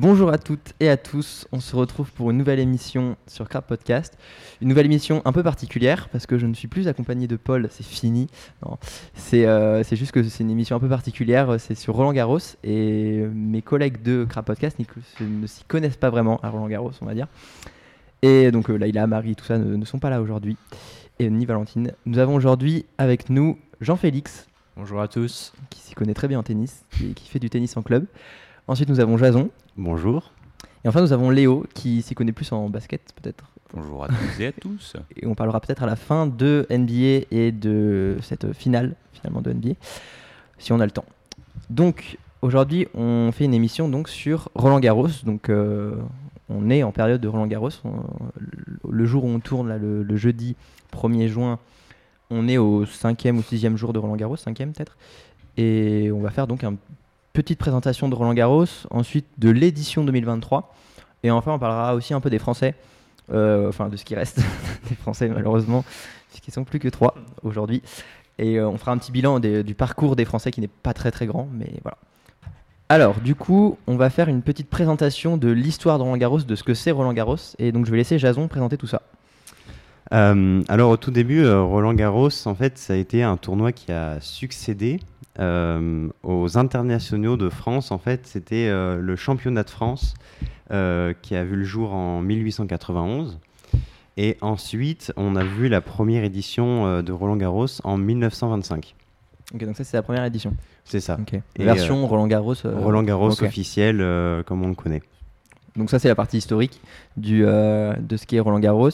Bonjour à toutes et à tous, on se retrouve pour une nouvelle émission sur Crap Podcast. Une nouvelle émission un peu particulière parce que je ne suis plus accompagné de Paul, c'est fini. Euh, c'est juste que c'est une émission un peu particulière, c'est sur Roland Garros et mes collègues de Crap Podcast ne s'y connaissent pas vraiment à Roland Garros, on va dire. Et donc euh, là, il a Marie, tout ça ne, ne sont pas là aujourd'hui. Et ni Valentine. Nous avons aujourd'hui avec nous Jean-Félix. Bonjour à tous. Qui s'y connaît très bien en tennis, qui, qui fait du tennis en club. Ensuite, nous avons Jason. Bonjour. Et enfin, nous avons Léo, qui s'y connaît plus en basket, peut-être. Bonjour à tous et à tous. Et on parlera peut-être à la fin de NBA et de cette finale, finalement, de NBA, si on a le temps. Donc, aujourd'hui, on fait une émission donc, sur Roland Garros. Donc, euh, on est en période de Roland Garros. le jour où on tourne, là, le, jeudi 1er juin, on est au cinquième ou sixième jour de Roland Garros, cinquième peut-être. Et on va faire donc un petite présentation de Roland Garros, ensuite de l'édition 2023, et enfin on parlera aussi un peu des Français, euh, enfin de ce qui reste des Français malheureusement, puisqu'ils sont plus que trois aujourd'hui. Et euh, on fera un petit bilan du parcours des Français qui n'est pas très très grand, mais voilà. Alors, du coup, on va faire une petite présentation de l'histoire de Roland Garros, de ce que c'est Roland Garros, et donc je vais laisser Jason présenter tout ça. Euh, alors, au tout début, Roland Garros, en fait, ça a été un tournoi qui a succédé euh, aux internationaux de France, en fait, c'était euh, le championnat de France euh, qui a vu le jour en 1891. Et ensuite, on a vu la première édition de Roland Garros en 1925. Ok, donc ça, c'est la première édition. C'est ça. Version Roland Garros. Roland Garros officiel, comme on le connaît. Donc ça, c'est la partie historique du, de ce qui est Roland Garros.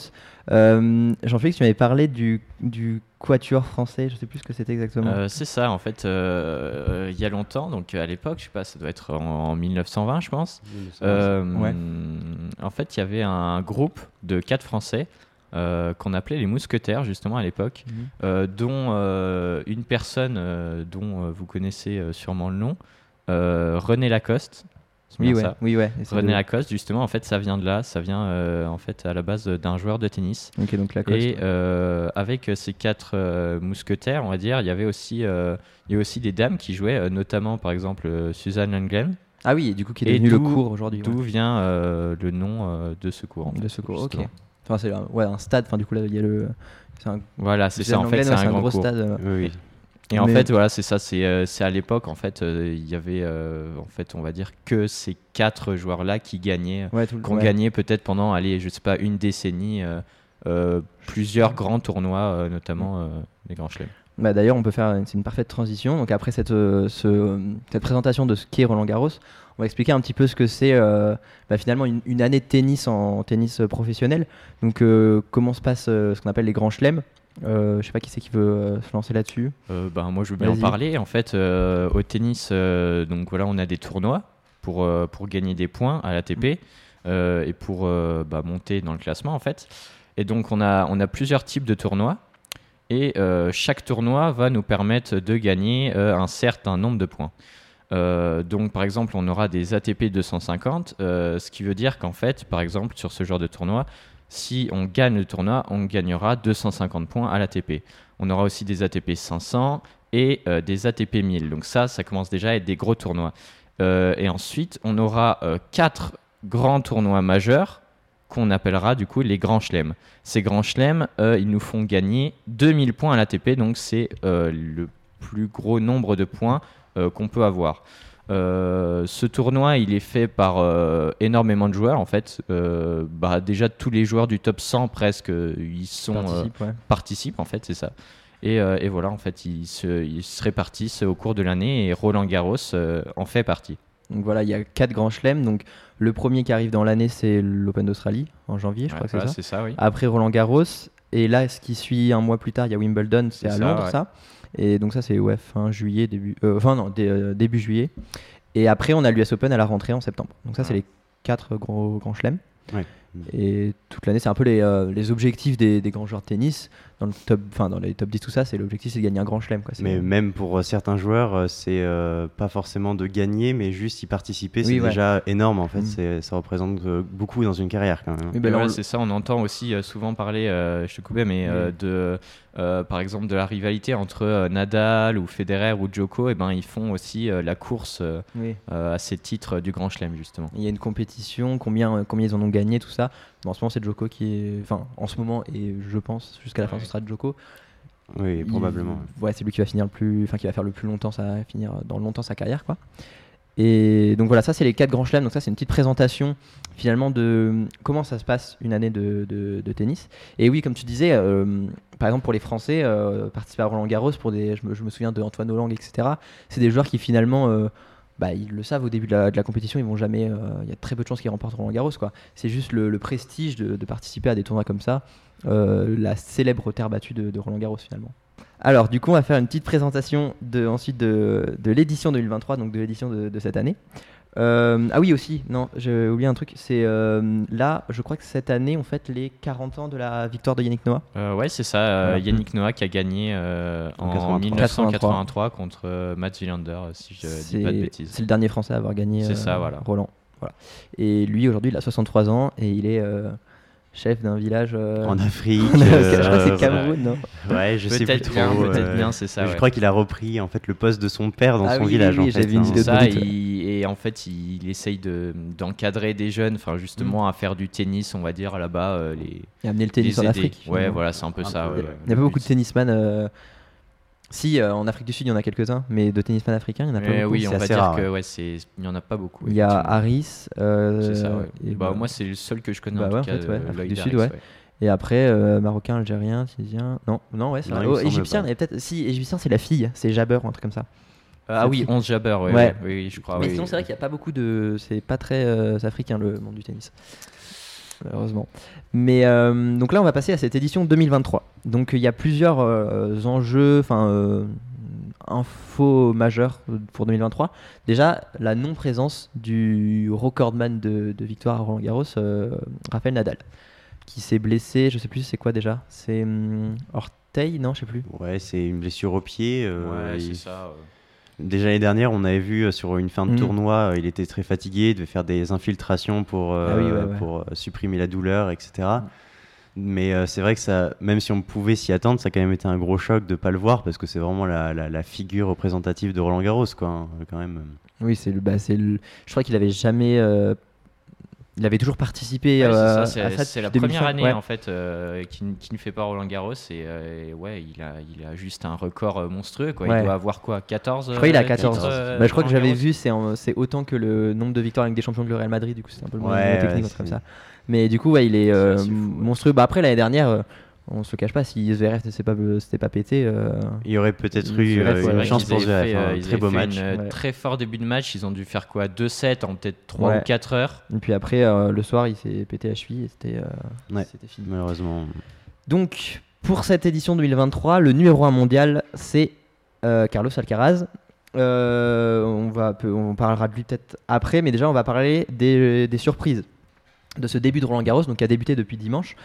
Jean-Félix, tu m'avais parlé du, du quatuor français, je sais plus ce que c'était exactement. Euh, c'est ça, en fait, euh, euh, il y a longtemps, donc à l'époque, je sais pas, ça doit être en, 1920, je pense. En fait, il y avait un groupe de quatre Français qu'on appelait les Mousquetaires, justement, à l'époque, mhm. dont une personne dont vous connaissez sûrement le nom, René Lacoste, oui, ouais. oui, ouais. René Lacoste, justement, en fait, ça vient de là. Ça vient euh, en fait à la base d'un joueur de tennis. Ok, donc Lacoste. Et euh, avec ces quatre euh, mousquetaires, on va dire, il y avait aussi, il y a aussi des dames qui jouaient, notamment par exemple Suzanne Lenglen. Ah oui, et du coup, qui est devenu le cours aujourd'hui. D'où vient le nom de ce cours. de ce cours, ok. Enfin, c'est ouais, un stade. Enfin, du coup, là, il y a le. Voilà, c'est ça. En fait, c'est un, grand stade. Oui, oui. Et en fait, voilà, c'est ça. C'est euh, à l'époque, en fait, euh, il y avait, euh, en fait, on va dire que ces quatre joueurs-là qui gagnaient, qui ont gagné peut-être pendant, allez, je sais pas, une décennie, plusieurs grands tournois, notamment les grands chelems. Bah, D'ailleurs, on peut faire, c'est une parfaite transition. Donc après cette, ce, cette présentation de ce qu'est Roland Garros, on va expliquer un petit peu ce que c'est bah, finalement une, année de tennis en tennis professionnel. Donc comment se passe ce qu'on appelle les grands chelems? Euh, je sais pas qui c'est qui veut euh, se lancer là-dessus. Euh, bah, moi, je veux bien en parler. En fait, euh, au tennis, donc voilà, on a des tournois pour, pour gagner des points à l'ATP mm. et pour bah, monter dans le classement, en fait. Et donc, on a, on a plusieurs types de tournois. Et chaque tournoi va nous permettre de gagner un certain nombre de points. donc, par exemple, on aura des ATP 250, ce qui veut dire qu'en fait, par exemple, sur ce genre de tournoi, si on gagne le tournoi, on gagnera 250 points à l'ATP. On aura aussi des ATP 500 et euh, des ATP 1000. Donc ça, ça commence déjà à être des gros tournois. Euh, et ensuite, on aura euh, quatre grands tournois majeurs qu'on appellera du coup les grands chelems. Ces grands chelems, ils nous font gagner 2000 points à l'ATP, donc c'est le plus gros nombre de points qu'on peut avoir. Euh, ce tournoi, il est fait par euh, énormément de joueurs en fait. Euh, bah, déjà tous les joueurs du top 100 presque, ils sont participent, en fait, c'est ça. Et, et, voilà, en fait, ils se, ils se, répartissent au cours de l'année et Roland Garros en fait partie. Donc voilà, il y a quatre grands chelems. Donc le premier qui arrive dans l'année, c'est l'Open d'Australie en janvier, je crois que c'est ça. oui. Après Roland Garros. Et là, ce qui suit un mois plus tard, il y a Wimbledon, c'est à Londres, ça. Et donc ça, c'est ouais, fin juillet, début, euh, enfin non, euh, début juillet. Et après, on a l'US Open à la rentrée en septembre. Donc ça, c'est les quatre gros grands chelems. Et toute l'année, c'est un peu les, euh, les objectifs des, des grands joueurs de tennis. Dans, le top, enfin, dans les top 10, tout ça, c'est l'objectif, c'est de gagner un grand chelem. Mais même pour euh, certains joueurs, euh, c'est euh, pas forcément de gagner, mais juste y participer, c'est Oui, ouais. déjà énorme en fait. Mm. C'est- Ça représente euh, beaucoup dans une carrière quand même. Ouais, le- c'est ça, on entend aussi souvent parler, euh, je te coupais, mais euh, de, euh, par exemple, de la rivalité entre euh, Nadal ou Federer ou Djoko, et ben ils font aussi euh, la course euh, oui. euh, à ces titres du Grand Chelem justement. Il y a une compétition, combien, combien ils en ont gagné, tout ça. En ce moment, c'est Joko qui est. Enfin, en ce moment, et je pense jusqu'à la fin, ce sera Joko. Oui, Il- probablement. Ouais, c'est lui qui va finir le plus, enfin qui va faire le plus longtemps sa, finir dans longtemps sa carrière, quoi. Et donc voilà, ça c'est les quatre grands chelems. Donc ça c'est une petite présentation finalement de comment ça se passe une année de, de- de tennis. Et oui, comme tu disais, euh, par exemple pour les Français, euh, participer à Roland Garros pour des, je me, je me souviens de Antoine Hollande, etc. C'est des joueurs qui finalement, euh, bah, ils le savent au début de la, compétition, ils vont jamais, euh, il y a très peu de chances qu'ils remportent Roland Garros. C'est juste le, prestige de, participer à des tournois comme ça, euh, la célèbre terre battue de, Roland Garros finalement. Alors, du coup, on va faire une petite présentation ensuite de, l'édition 2023, donc de l'édition de cette année. Euh, ah oui, aussi, non, j'ai oublié un truc. C'est euh, là, je crois que cette année, on fête les 40 ans de la victoire de Yannick Noah. Euh, ouais, c'est ça, euh, Voilà. Yannick Noah qui a gagné euh, En en 83. 1983 contre euh, Mats Wilander, si je dis pas de bêtises. c'est le dernier Français à avoir gagné C'est ça, voilà. Roland. Voilà. Et lui, aujourd'hui, il a 63 ans et il est euh, chef d'un village. euh, En Afrique. je crois que euh, c'est Cameroun, non Ouais, je sais plus Peut-être trop. bien, peut-être euh, bien, c'est ça. Je ouais. crois qu'il a repris en fait le poste de son père dans Ah son oui, village. oui, en fait, j'avais une hein. C'est ça, il- et en fait, il, essaye de- d'encadrer des jeunes, enfin justement à faire du tennis, on va dire là-bas, euh, les, Il a amené le tennis les en. Afrique. Ouais, voilà, c'est un peu ça. Il n'y a pas beaucoup de tennisman. Si, euh, en Afrique du Sud, il y en a quelques-uns, mais de tennisman africains, il n'y en a pas Eh beaucoup. oui, on va dire rare, que ouais. c'est- il n'y en a pas beaucoup. Il y a. Harris. euh, C'est ça, ouais. et bah, bah, moi, c'est le seul que je connais bah en ouais, fait, euh, Afrique du Sud, ouais. Et après, euh, marocain, algérien, tunisien. Non, non, ouais, c'est Oh, égyptien, y peut-être. Si, égyptien, c'est la fille, c'est Jabber ou un truc comme ça. Ah oui, 11 Jabber, ouais, oui, je crois. mais sinon, c'est vrai qu'il n'y a pas beaucoup de. C'est pas très africain le monde du tennis. Malheureusement. Mais donc là, on va passer à cette édition 2023. Donc il y a plusieurs euh, enjeux, enfin, euh, infos majeures pour 2023. Déjà, la non-présence du recordman de, de victoire à Roland Garros, euh, Rafael Nadal, qui s'est blessé, je sais plus c'est quoi déjà. C'est hum, orteil, non, je sais plus. Ouais, c'est une blessure au pied. euh, Ouais, il- c'est ça. ouais. Déjà l'année dernière, on avait vu sur une fin de Mm. tournoi, il était très fatigué, il devait faire des infiltrations pour, euh, Ah oui, ouais, ouais. pour supprimer la douleur, etc. Mais euh, c'est vrai que ça, même si on pouvait s'y attendre, ça a quand même été un gros choc de ne pas le voir parce que c'est vraiment la, la- la figure représentative de Roland Garros, quoi, hein, quand même. Oui, c'est le, bah, c'est le. Je crois qu'il avait jamais. euh, il avait toujours participé Ouais, c'est euh, ça, à c'est ça c'est la première 2005, année ouais. en fait euh, qui, qui ne fait pas Roland Garros et, euh, et ouais il a, il a juste un record monstrueux quoi. Ouais. Il doit avoir quoi 14 Je crois qu'il a euh, 14. titres, euh, Bah, je crois que j'avais vu, c'est en- c'est autant que le nombre de victoires avec des champions de le Real Madrid, du coup c'est un peu le moins Ouais, technique, comme ça. Mais du coup, ouais, il est euh, monstrueux. Bah, après, l'année dernière, euh, on se le cache pas, si Zverev ne s'était pas, s'était pas pété. euh, Il y aurait peut-être eu euh, C'est une chance pour Zverev, fait, hein, euh, un ils très beau fait match. une, euh, Ouais. très fort début de match. Ils ont dû faire quoi? 2-7 en peut-être 3 Ouais. ou 4 heures. Et puis après, euh, le soir, il s'est pété la cheville et c'était euh, fini. Malheureusement. Donc, pour cette édition 2023, le numéro 1 mondial, c'est euh, Carlos Alcaraz. Euh, on, va, on parlera de lui peut-être après, mais déjà, on va parler des, des surprises de ce début de Roland Garros, donc qui a débuté depuis dimanche.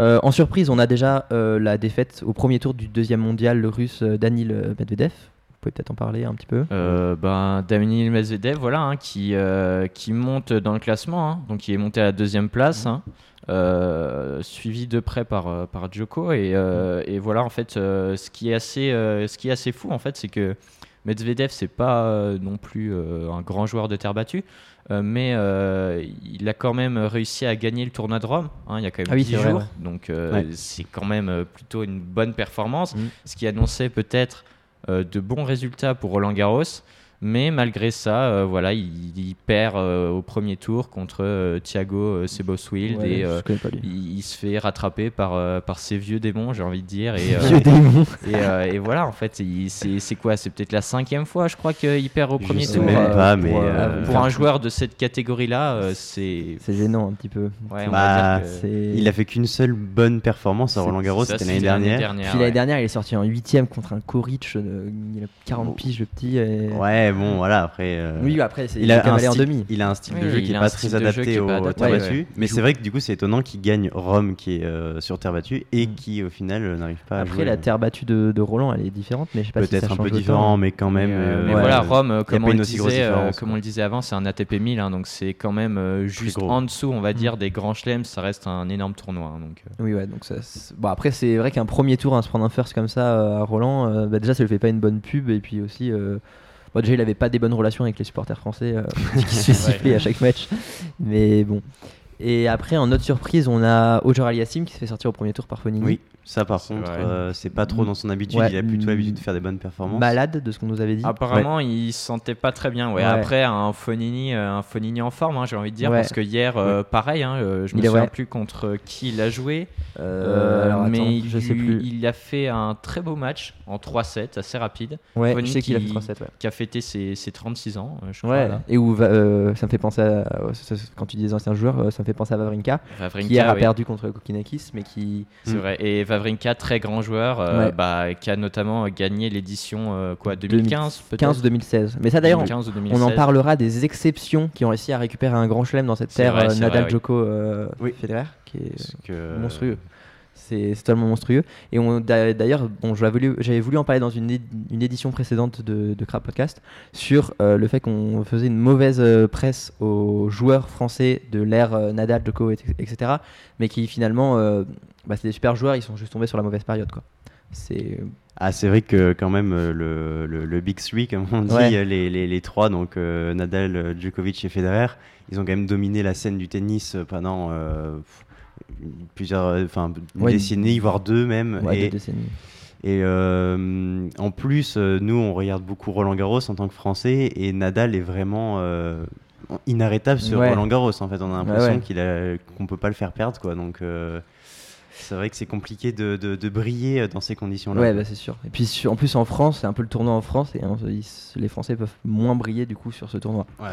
Euh, en surprise, on a déjà euh, la défaite au premier tour du deuxième mondial, le russe euh, Danil Medvedev. Vous pouvez peut-être en parler un petit peu. Euh, ben, Daniil Medvedev, voilà, hein, qui, euh, qui monte dans le classement, hein. donc il est monté à la deuxième place, hein, euh, suivi de près par, euh, par Djoko. Et, euh, et voilà, en fait, euh, ce, qui est assez, euh, ce qui est assez fou, en fait, c'est que Medvedev, c'est pas euh, non plus euh, un grand joueur de terre battue, euh, mais euh, il a quand même réussi à gagner le tournoi de Rome. hein, il y a quand même Ah oui, 10 c'est vrai, jours, ouais. donc euh, Ouais. c'est quand même euh, plutôt une bonne performance, Mm. ce qui annonçait peut-être euh, de bons résultats pour Roland Garros. Mais malgré ça, euh, voilà, il, il perd euh, au premier tour contre euh, Thiago euh, Seboswild Ouais, et je euh, connais pas lui. il, il se fait rattraper par, euh, par ses vieux démons, j'ai envie de dire. Et, euh, Vieux démon. et, euh, et voilà, en fait, c'est c'est quoi C'est peut-être la cinquième fois, je crois, qu'il perd au Je premier sais tour. même pas, pour, mais. Pour un joueur de cette catégorie-là, euh, c'est. C'est gênant un petit peu. Ouais, on Bah, que- Il a fait qu'une seule bonne performance à Roland Garros, c'était l'année l'année dernière. Puis l'année ouais. dernière, il est sorti en huitième contre un Koric, euh, il a 40 Bon. piges le petit. Et... Ouais, Ouais, bon, voilà, après. euh, Oui, après, c'est- il il a, un style, demi. il a un style de Oui, jeu il qui est a pas très style de jeu qui adapté est au pas terre ouais. battue. Mais c'est vrai que du coup, c'est étonnant qu'il gagne Rome qui est euh, sur terre battue et Mm. qui au final euh, n'arrive pas à Après, jouer. la terre battue de, de Roland, elle est différente, mais je sais pas si ça Peut-être un change peu autant. différent, mais quand même. Mais, euh, euh, mais ouais, voilà, euh, Rome, euh, comme pas on, une le aussi grosse disait, euh, différence, comme quoi. on le disait avant, c'est un ATP 1000, hein, donc c'est quand même euh, juste gros. en dessous, on va dire, Mm. des grands chelems, ça reste un énorme tournoi. hein, donc, euh. Oui, ouais, donc ça. c'est- Bon, après, c'est vrai qu'un premier tour à se prendre un first comme ça euh, à Roland, euh, bah, déjà, ça lui fait pas une bonne pub, et puis aussi. euh, bon, déjà, il avait pas des bonnes relations avec les supporters français euh, qui se siffler à chaque match. Mais bon. Et après, en autre surprise, on a Ojar Aliassim qui se fait sortir au premier tour par Fonini. Oui, ça par contre, euh, c'est pas trop dans son habitude. Ouais, Il a plutôt mm, l'habitude de faire des bonnes performances. Malade de ce qu'on nous avait dit. Apparemment, il se sentait pas très bien. Ouais. Ouais. Après, un Fonini, euh, un Fonini en forme, hein, j'ai envie de dire, Ouais. parce que hier, euh, pareil, hein, je me Il souviens ouais. plus contre qui il a joué, Euh, euh, alors, attends, mais je il, sais plus. il a fait un très beau match en 3-7, assez rapide, Ouais, Fonini je sais qu'il a fait qui- 3-7, ouais. qui a fêté ses, ses 36 ans, je crois. Ouais, et où va- euh, ça me fait penser à. ça- ça- Quand tu dis des anciens joueurs, ça me fait penser à Vavrinka, Vavrinka, qui hier a oui. perdu contre Kokinakis, mais qui. C'est Mm. vrai. Et Vavrinka, très grand joueur, euh, Ouais. bah, qui a notamment gagné l'édition euh, quoi 2015 peut-être 15 ou 2016. Mais ça d'ailleurs, 2015 ou on 2016. en parlera des exceptions qui ont réussi à récupérer un grand chelem dans cette terre vrai, euh, Nadal, vrai, oui. Djoko, euh, Oui. Federer, qui est Parce que- monstrueux. C'est totalement monstrueux. Et d'ailleurs, bon, j'avais voulu, voulu en parler dans une, une édition précédente de, de Crab Podcast sur euh, le fait qu'on faisait une mauvaise euh, presse aux joueurs français de l'ère euh, Nadal, Djoko, et- etc. Mais qui finalement, bah, c'est des super joueurs, ils sont juste tombés sur la mauvaise période. Quoi. C'est Ah, c'est vrai que quand même le, le, le Big Three, comme on dit, Ouais. les, les, les trois, donc Nadal, Djokovic et Federer, ils ont quand même dominé la scène du tennis pendant plusieurs, euh, enfin une Ouais, décennie, voire deux même. ouais, et deux décennies. et euh, en plus, euh, nous, on regarde beaucoup Roland Garros en tant que Français, et Nadal est vraiment euh, inarrêtable sur Ouais. Roland Garros. En fait, on a l'impression ouais. qu'il a, qu'on peut pas le faire perdre, quoi. Donc euh, c'est vrai que c'est compliqué de, de, de briller dans ces conditions-là. Ouais, bah, c'est sûr. Et puis sur- en plus en France, c'est un peu le tournoi en France et hein, ils- les Français peuvent moins briller du coup sur ce tournoi. Ouais,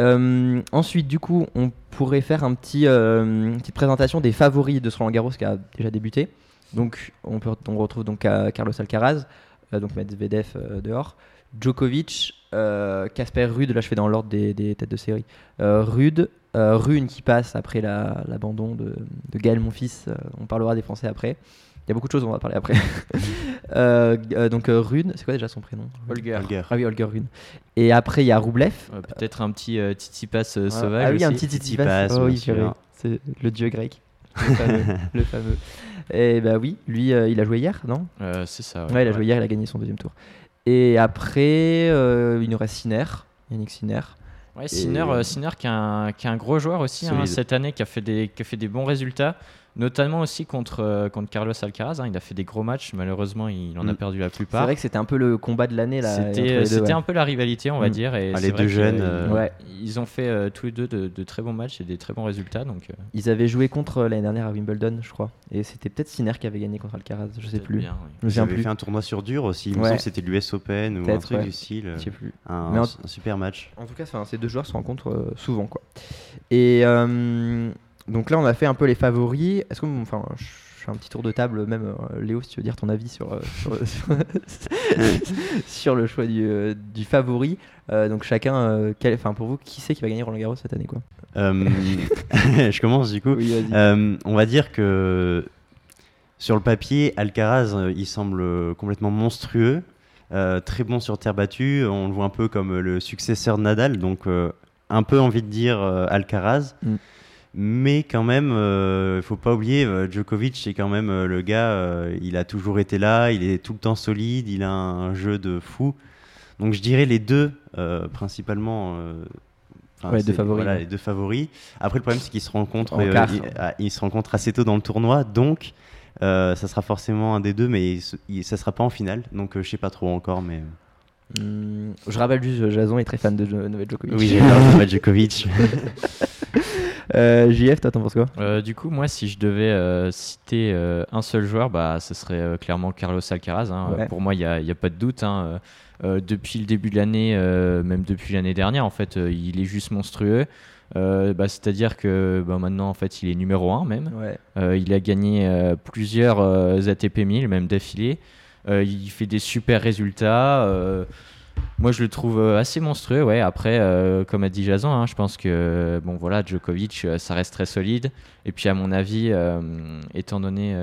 Euh, ensuite, du coup, on pourrait faire un petit, euh, une petite présentation des favoris de ce Roland Garros qui a déjà débuté. Donc, on, retrouve donc euh, Carlos Alcaraz, donc Medvedev dehors, Djokovic, Casper Ruud, là je fais dans l'ordre des, des têtes de série. Euh, Rune qui passe après la- l'abandon de, de Gaël Monfils, on parlera des Français après. Il y a beaucoup de choses, on va parler après. Euh, euh, donc euh, Rune, c'est quoi déjà son prénom? Holger. Holger. Ah oui, Holger Rune. Et après, il y a Roublev. Peut-être un petit euh, titi pass euh, Ah, sauvage. Ah oui, un petit Tsitsipas. Oh oui, c'est le dieu grec. Le fameux. le fameux. Et bah oui, lui, euh, il a joué hier, non? Euh, c'est ça. ouais, il a joué hier, il a gagné son deuxième tour. Et après, euh, il nous reste Sinner, Yannick Sinner. Ouais, Sinner, Sinner qui, est un, qui est un gros joueur aussi hein, cette année, qui a, fait des, qui a fait des bons résultats, notamment aussi contre, euh, contre Carlos Alcaraz. hein. il a fait des gros matchs, malheureusement il en a Mm. perdu la C'est plupart. vrai que c'était un peu le combat de l'année C'était ouais. un peu la rivalité, on va Mm. dire. Et Ah, c'est les deux jeunes, euh, Ouais. Ils ont fait euh, tous les deux de, de très bons matchs et des très bons résultats. Donc, euh, Ils avaient joué contre l'année dernière à Wimbledon, je crois. Et c'était peut-être Sinner qui avait gagné contre Alcaraz, je sais peut-être plus. bien, oui. Me Ils avaient plus. fait un tournoi sur dur aussi. Il me Ouais. semble que c'était l'US Open ou un truc ouais. du style. Je sais plus. Un, Mais en- un super match. En tout cas, ces deux joueurs se rencontrent euh, souvent, quoi. Et euh, donc là, on a fait un peu les favoris. Est-ce que, enfin, je fais un petit tour de table, même euh, Léo, si tu veux dire ton avis sur euh, sur, sur- sur le choix du, euh, du favori. Donc chacun, quel- enfin pour vous, qui c'est qui va gagner Roland Garros cette année, quoi? Je commence du coup. Oui, on va dire que sur le papier, Alcaraz, il semble complètement monstrueux, très bon sur terre battue. On le voit un peu comme le successeur de Nadal, donc un peu envie de dire Alcaraz. Mm. Mais quand même, il faut pas oublier, euh, Djokovic, c'est quand même euh, le gars, euh, il a toujours été là, il est tout le temps solide, il a un jeu de fou. Donc je dirais les deux, euh, principalement. euh, enfin, Ouais, les deux favoris, Voilà, ouais. les deux favoris. Après, le problème, c'est qu'ils se rencontrent, euh, ils, ah, ils se rencontrent assez tôt dans le tournoi, donc euh, ça sera forcément un des deux, mais il il- ça sera pas en finale. Donc euh, je sais pas trop encore, mais Hum, je rappelle juste, euh, Jason est très fan de Novak Djokovic. oui, j'adore Novak Djokovic. Euh, JF, toi, t'en penses quoi Euh, du coup, moi, si je devais euh, citer un seul joueur, bah, ce serait clairement Carlos Alcaraz. hein. Ouais. Pour moi, il n'y a, pas de doute. hein. Depuis le début de l'année, même depuis l'année dernière, en fait, il est juste monstrueux. Euh, bah, C'est-à-dire que bah, maintenant, en fait, il est numéro 1 même. Ouais. Euh, il a gagné euh, plusieurs ATP 1000, même d'affilée. Il fait des super résultats. Moi, je le trouve euh, assez monstrueux. Ouais. Après, euh, comme a dit Jason, hein, je pense que bon, voilà, Djokovic, euh, ça reste très solide. Et puis, à mon avis, étant donné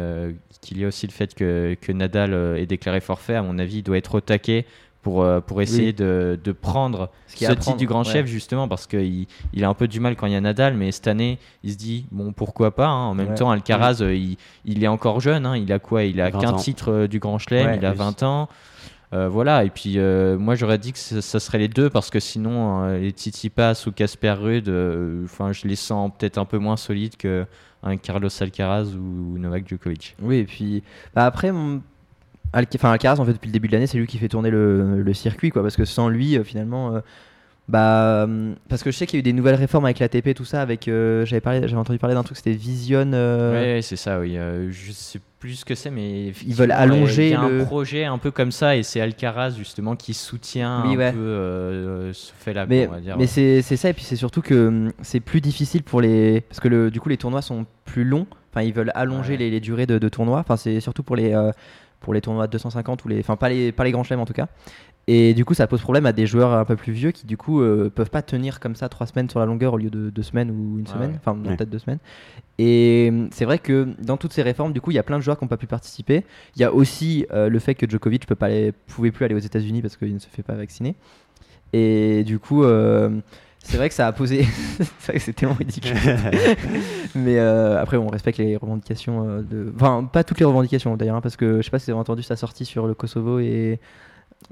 qu'il y a aussi le fait que, que Nadal ait déclaré forfait, à mon avis, il doit être au taquet pour, pour essayer de, de, prendre ce, titre du grand chef, justement, parce qu'il il a un peu du mal quand il y a Nadal, mais cette année, il se dit, bon, pourquoi pas. Hein. En même temps, Alcaraz, il, il, est encore jeune. Hein. Il a quoi? Il a qu'un titre du grand chelem, il a 20 ans. Euh, voilà, et puis euh, moi j'aurais dit que ça serait les deux parce que sinon euh, les Tsitsipas ou Casper Ruud, enfin je les sens peut-être un peu moins solides que un Carlos Alcaraz ou Novak Djokovic. Oui, et puis bah, après, enfin Alcaraz en fait depuis le début de l'année c'est lui qui fait tourner le, le, circuit quoi, parce que sans lui finalement bah, parce que je sais qu'il y a eu des nouvelles réformes avec l'ATP, tout ça. Avec, euh, j'avais parlé, j'avais entendu parler d'un truc, c'était Vision. Euh... c'est ça, oui. Je sais plus ce que c'est, mais ils veulent allonger. Il y a un projet un peu comme ça, et c'est Alcaraz justement qui soutient un peu euh, ce fait-là. Mais, mais c'est, ça, et puis c'est surtout que hum, c'est plus difficile pour les, parce que le, du coup les tournois sont plus longs. Enfin, ils veulent allonger les, les, durées de, de tournois. Enfin, c'est surtout pour les pour les tournois de 250 ou les, enfin pas les, pas les grands chelems en tout cas. Et du coup, ça pose problème à des joueurs un peu plus vieux qui, du coup, euh, peuvent pas tenir comme ça trois semaines sur la longueur au lieu de deux semaines ou une semaine, enfin peut-être deux semaines. Et euh, c'est vrai que dans toutes ces réformes, du coup, il y a plein de joueurs qui n'ont pas pu participer. Il y a aussi euh, le fait que Djokovic pas aller, pouvait plus aller aux États-Unis parce qu'il ne se fait pas vacciner. Et du coup, c'est vrai que ça a posé. c'est tellement ridicule. Mais après, on respecte les revendications de. Enfin, pas toutes les revendications d'ailleurs, hein, parce que je sais pas si vous avez entendu sa sortie sur le Kosovo et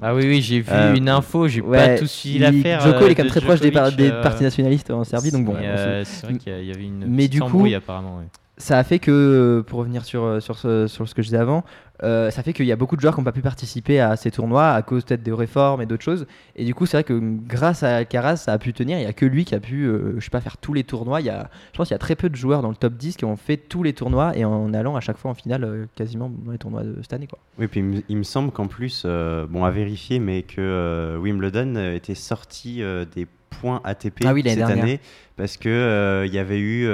ah oui, oui, j'ai vu euh, une info, j'ai pas tout suivi l'affaire. Joko, il est quand même très proche des, euh, partis nationalistes en Serbie, donc bon. Euh, c'est vrai qu'il y avait une mais du coup, apparemment. Ça a fait que, pour revenir sur, sur, ce, sur ce que je disais avant, euh, ça fait qu'il y a beaucoup de joueurs qui n'ont pas pu participer à ces tournois à cause peut-être des réformes et d'autres choses. Et du coup, c'est vrai que grâce à Alcaraz, ça a pu tenir. Il n'y a que lui qui a pu, euh, je sais pas, faire tous les tournois. Il y a, je pense qu'il y a très peu de joueurs dans le top 10 qui ont fait tous les tournois et en allant à chaque fois en finale euh, quasiment dans les tournois de cette année. Quoi. Oui, puis il me semble qu'en plus, bon, à vérifier, mais que Wimbledon était sorti des points ATP ah cette année parce que il y avait eu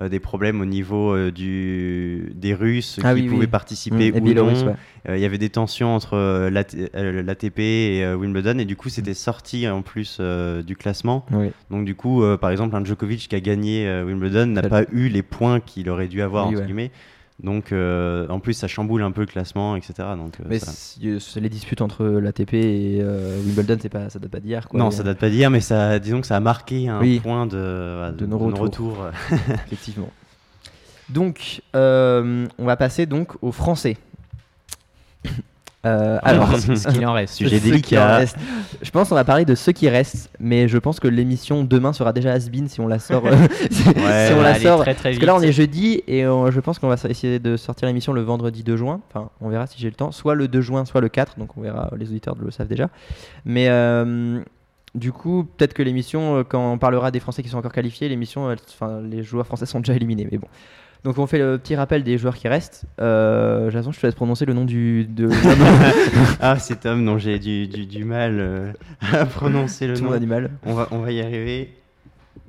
euh, des problèmes au niveau euh, du, des Russes ah qui pouvaient participer mmh, ou non. Euh, il y avait des tensions entre l'ATP et Wimbledon et du coup c'était sorti en plus du classement. Donc du coup, par exemple, un Djokovic qui a gagné Wimbledon n'a pas eu les points qu'il aurait dû avoir entre guillemets. Donc, euh, en plus, ça chamboule un peu le classement, etc. Donc, euh, mais les disputes entre l'ATP et euh, Wimbledon, c'est pas, ça date pas d'hier. Non, ça date pas d'hier, mais ça, disons que ça a marqué un point de, de, retour. Effectivement. Donc, on va passer donc au français. Euh, alors, ce qu'il en reste. Sujet délicat. Je pense qu'on va parler de ce qui reste, mais je pense que l'émission demain sera déjà has si on la sort. Euh, si, on la sort. Très, très parce que là, on est jeudi et je pense qu'on va essayer de sortir l'émission le vendredi 2 juin. Enfin, on verra si j'ai le temps. Soit le 2 juin, soit le 4. Donc, on verra. Les auditeurs le savent déjà. Mais. Euh, du coup, peut-être que l'émission, quand on parlera des Français qui sont encore qualifiés, l'émission, enfin, les joueurs français sont déjà éliminés. Mais bon, donc on fait le petit rappel des joueurs qui restent. Euh, Jason, je te laisse prononcer le nom du. De... ah, cet homme dont j'ai du, du, mal euh, à prononcer le Tout nom. a du mal. On va, on va y arriver.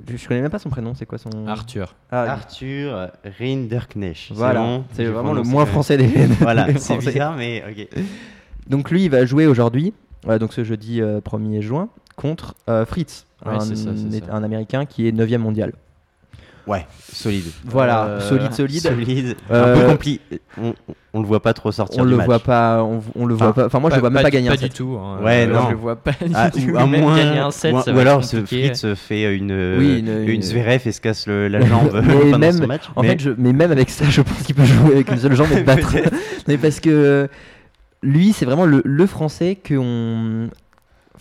Je, connais même pas son prénom, c'est quoi son. Arthur. Ah, Arthur Rinderknecht. Voilà, c'est vraiment le moins français des. voilà, c'est bizarre, mais ok. Donc lui, il va jouer aujourd'hui, donc ce jeudi 1er euh, juin, contre Fritz, un, un Américain qui est 9 mondial. Ouais, solide. Voilà, euh, solide, solide. Solide. Euh, un peu compliqué. On, on, le voit pas trop sortir on du le match. Voit pas, on, le voit pas. Enfin, moi, je le vois même pas, gagner pas un set. du tout. Hein. Ouais, non. Je le vois pas ah, du tout. Moins, gagner un set, ou, ça ou alors, ce Fritz fait une, oui, une, une, une Zverev et se casse le, la jambe pendant même, son match. En mais... fait, je, mais même avec ça, je pense qu'il peut jouer avec une seule jambe et battre. mais parce que lui, c'est vraiment le, le français qu'on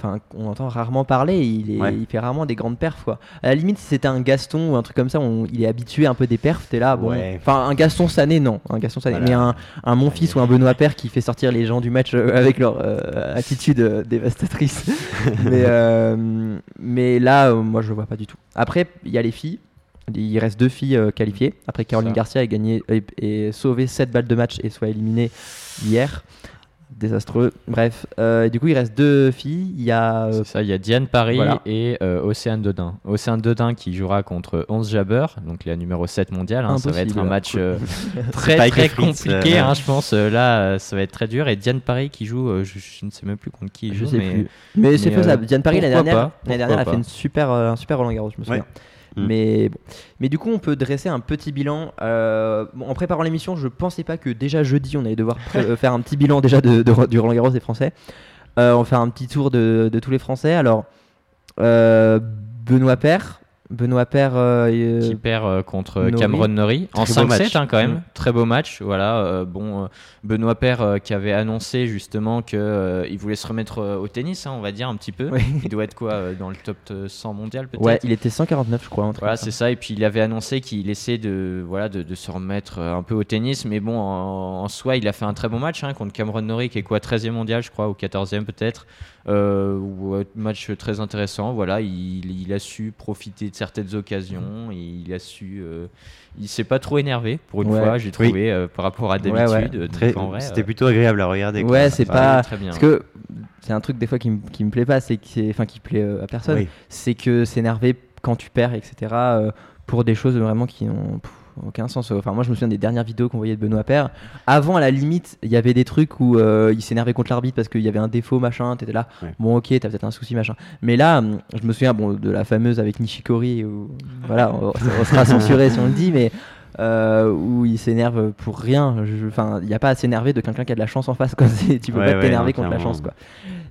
enfin on entend rarement parler il, il fait rarement des grandes perfs quoi. À la limite si c'était un Gaston ou un truc comme ça il est habitué un peu des perfs t'es là bon. Enfin un Gaston Sané non un Gaston Sané mais un, un mon fils ou un Benoît Père qui fait sortir les gens du match euh, avec leur euh, attitude euh, dévastatrice. Mais, mais là moi je le vois pas du tout. Après il y a les filles. Il reste deux filles qualifiées. Après Caroline Garcia a gagné et, sauvé 7 balles de match et soit éliminée hier désastreux. Bref, euh, et du coup, il reste deux filles. Il y a. euh, C'est ça, il y a Diane Paris voilà. et euh, Océane Dodin. Océane Dodin qui jouera contre 11 Jabber, donc la numéro 7 mondiale. hein. ça va être un match euh, très très compliqué, euh, hein, je pense. Euh, là, ça va être très dur. Et Diane Paris qui joue, euh, je, je ne sais même plus contre qui il je joue, sais mais plus. Mais c'est mais, faisable. euh, Diane Paris, l'année dernière, dernière, elle a fait une super, euh, un super Roland Garros, je me souviens. Mm. Mais, bon. Mais du coup, on peut dresser un petit bilan. Euh, bon, en préparant l'émission, je pensais pas que déjà jeudi, on allait devoir faire un petit bilan déjà de, de- du Roland Garros des Français. Euh, on va faire un petit tour de, de tous les Français. Alors, euh, Benoît Paire. Benoît Paire. euh, euh, qui perd euh, contre. Cameron Norrie en Très beau 5-7 match. hein, quand même Mm. très beau match voilà euh, bon euh, Benoît Paire euh, qui avait annoncé justement que euh, il voulait se remettre euh, au tennis hein, on va dire un petit peu Oui. il doit être quoi euh, dans le top euh, 100 mondial peut-être? Ouais, il était 149, je crois. un truc Voilà, c'est ça. Et puis il avait annoncé qu'il essaie de, voilà, de, de se remettre euh, un peu au tennis. Mais bon, en, en soi, il a fait un très bon match hein, contre Cameron Norrie, qui est quoi, 13e mondial, je crois, ou 14e peut-être. Euh, ou, euh, match très intéressant. Voilà, il, il a su profiter de certaines occasions. et il a su. euh, il s'est pas trop énervé pour une Ouais. fois, j'ai Oui. trouvé, euh, par rapport à Ouais, d'habitude. ouais. Donc, Très- en vrai, C'était euh, plutôt agréable à regarder. Ouais, c'est pas. très bien. Parce que c'est un truc des fois qui, me- qui me plaît pas, c'est que c'est- enfin qui plaît euh, à personne, Oui. c'est que s'énerver quand tu perds, etc. euh, pour des choses vraiment qui n'ont pff, aucun sens. Enfin moi je me souviens des dernières vidéos qu'on voyait de Benoît Paire. Avant à la limite il y avait des trucs où euh, il s'énervait contre l'arbitre parce qu'il y avait un défaut machin. T'étais là, Ouais. bon ok t'as peut-être un souci machin. Mais là hum, je me souviens bon de la fameuse avec Nishikori où voilà on, on sera censuré si on le dit mais euh, où il s'énerve pour rien. Enfin, il n'y a pas à s'énerver de quelqu'un qui a de la chance en face. Quoi. Tu peux Ouais, pas t'énerver contre la chance. Quoi.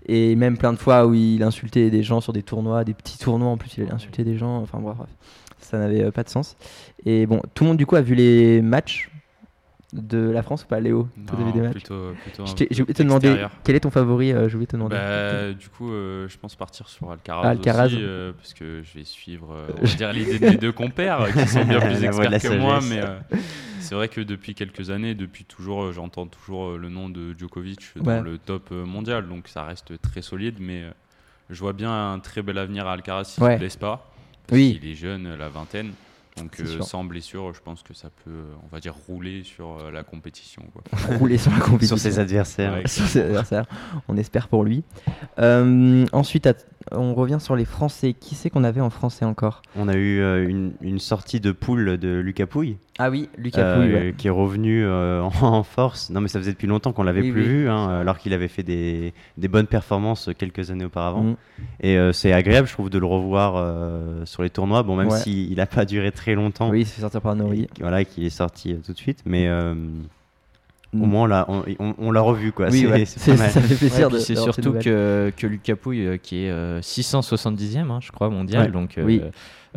Et même plein de fois où il insultait des gens sur des tournois, des petits tournois en plus, il insulter des gens. Enfin bref, bref. Ça n'avait euh, pas de sens. Et bon, tout le monde du coup a vu les matchs de la France ou pas, Léo? T'as vu des matchs? plutôt, plutôt J'ai oublié de te demander quel est ton favori. euh, J'ai oublié de te demander. Bah, du coup, euh, je pense partir sur Alcaraz, Ah, Alcaraz. aussi, euh, parce que je vais suivre, euh, on va dire, l'idée de mes deux compères, qui sont bien plus experts que moi, mais euh, c'est vrai que depuis quelques années, depuis toujours, j'entends toujours le nom de Djokovic Ouais. dans le top mondial, donc ça reste très solide, mais euh, je vois bien un très bel avenir à Alcaraz s'il Ouais. ne se blesse pas, parce Oui. qu'il est jeune, la vingtaine. Donc euh, sans blessure, je pense que ça peut, euh, on va dire, rouler sur euh, la compétition. Quoi. Rouler sur la compétition. Sur ses adversaires. Ouais. sur ses adversaires. On espère pour lui. Euh, ensuite, att- on revient sur les Français. Qui c'est qu'on avait en Français encore? On a eu euh, une, une sortie de poule de Lucas Pouille, Ah oui, Lucas euh, Pouille. ouais. qui est revenu euh, en, en force. Non, mais ça faisait depuis longtemps qu'on l'avait Oui, plus oui. vu, hein, alors qu'il avait fait des, des bonnes performances quelques années auparavant. Mm. Et c'est agréable, je trouve, de le revoir sur les tournois. Bon, même Ouais. s'il n'a pas duré très longtemps, Oui, il se fait sortir par Nori. voilà, qu'il est sorti tout de suite. Mais Mm. au moins, on l'a on, on- on l'a revu, quoi. Oui, C'est- ouais. c'est C'est- ça fait plaisir Ouais, de puis c'est surtout que, que Lucas Pouille, euh, qui est euh, 670e, hein, je crois, mondial. Ouais. Donc, euh, Oui.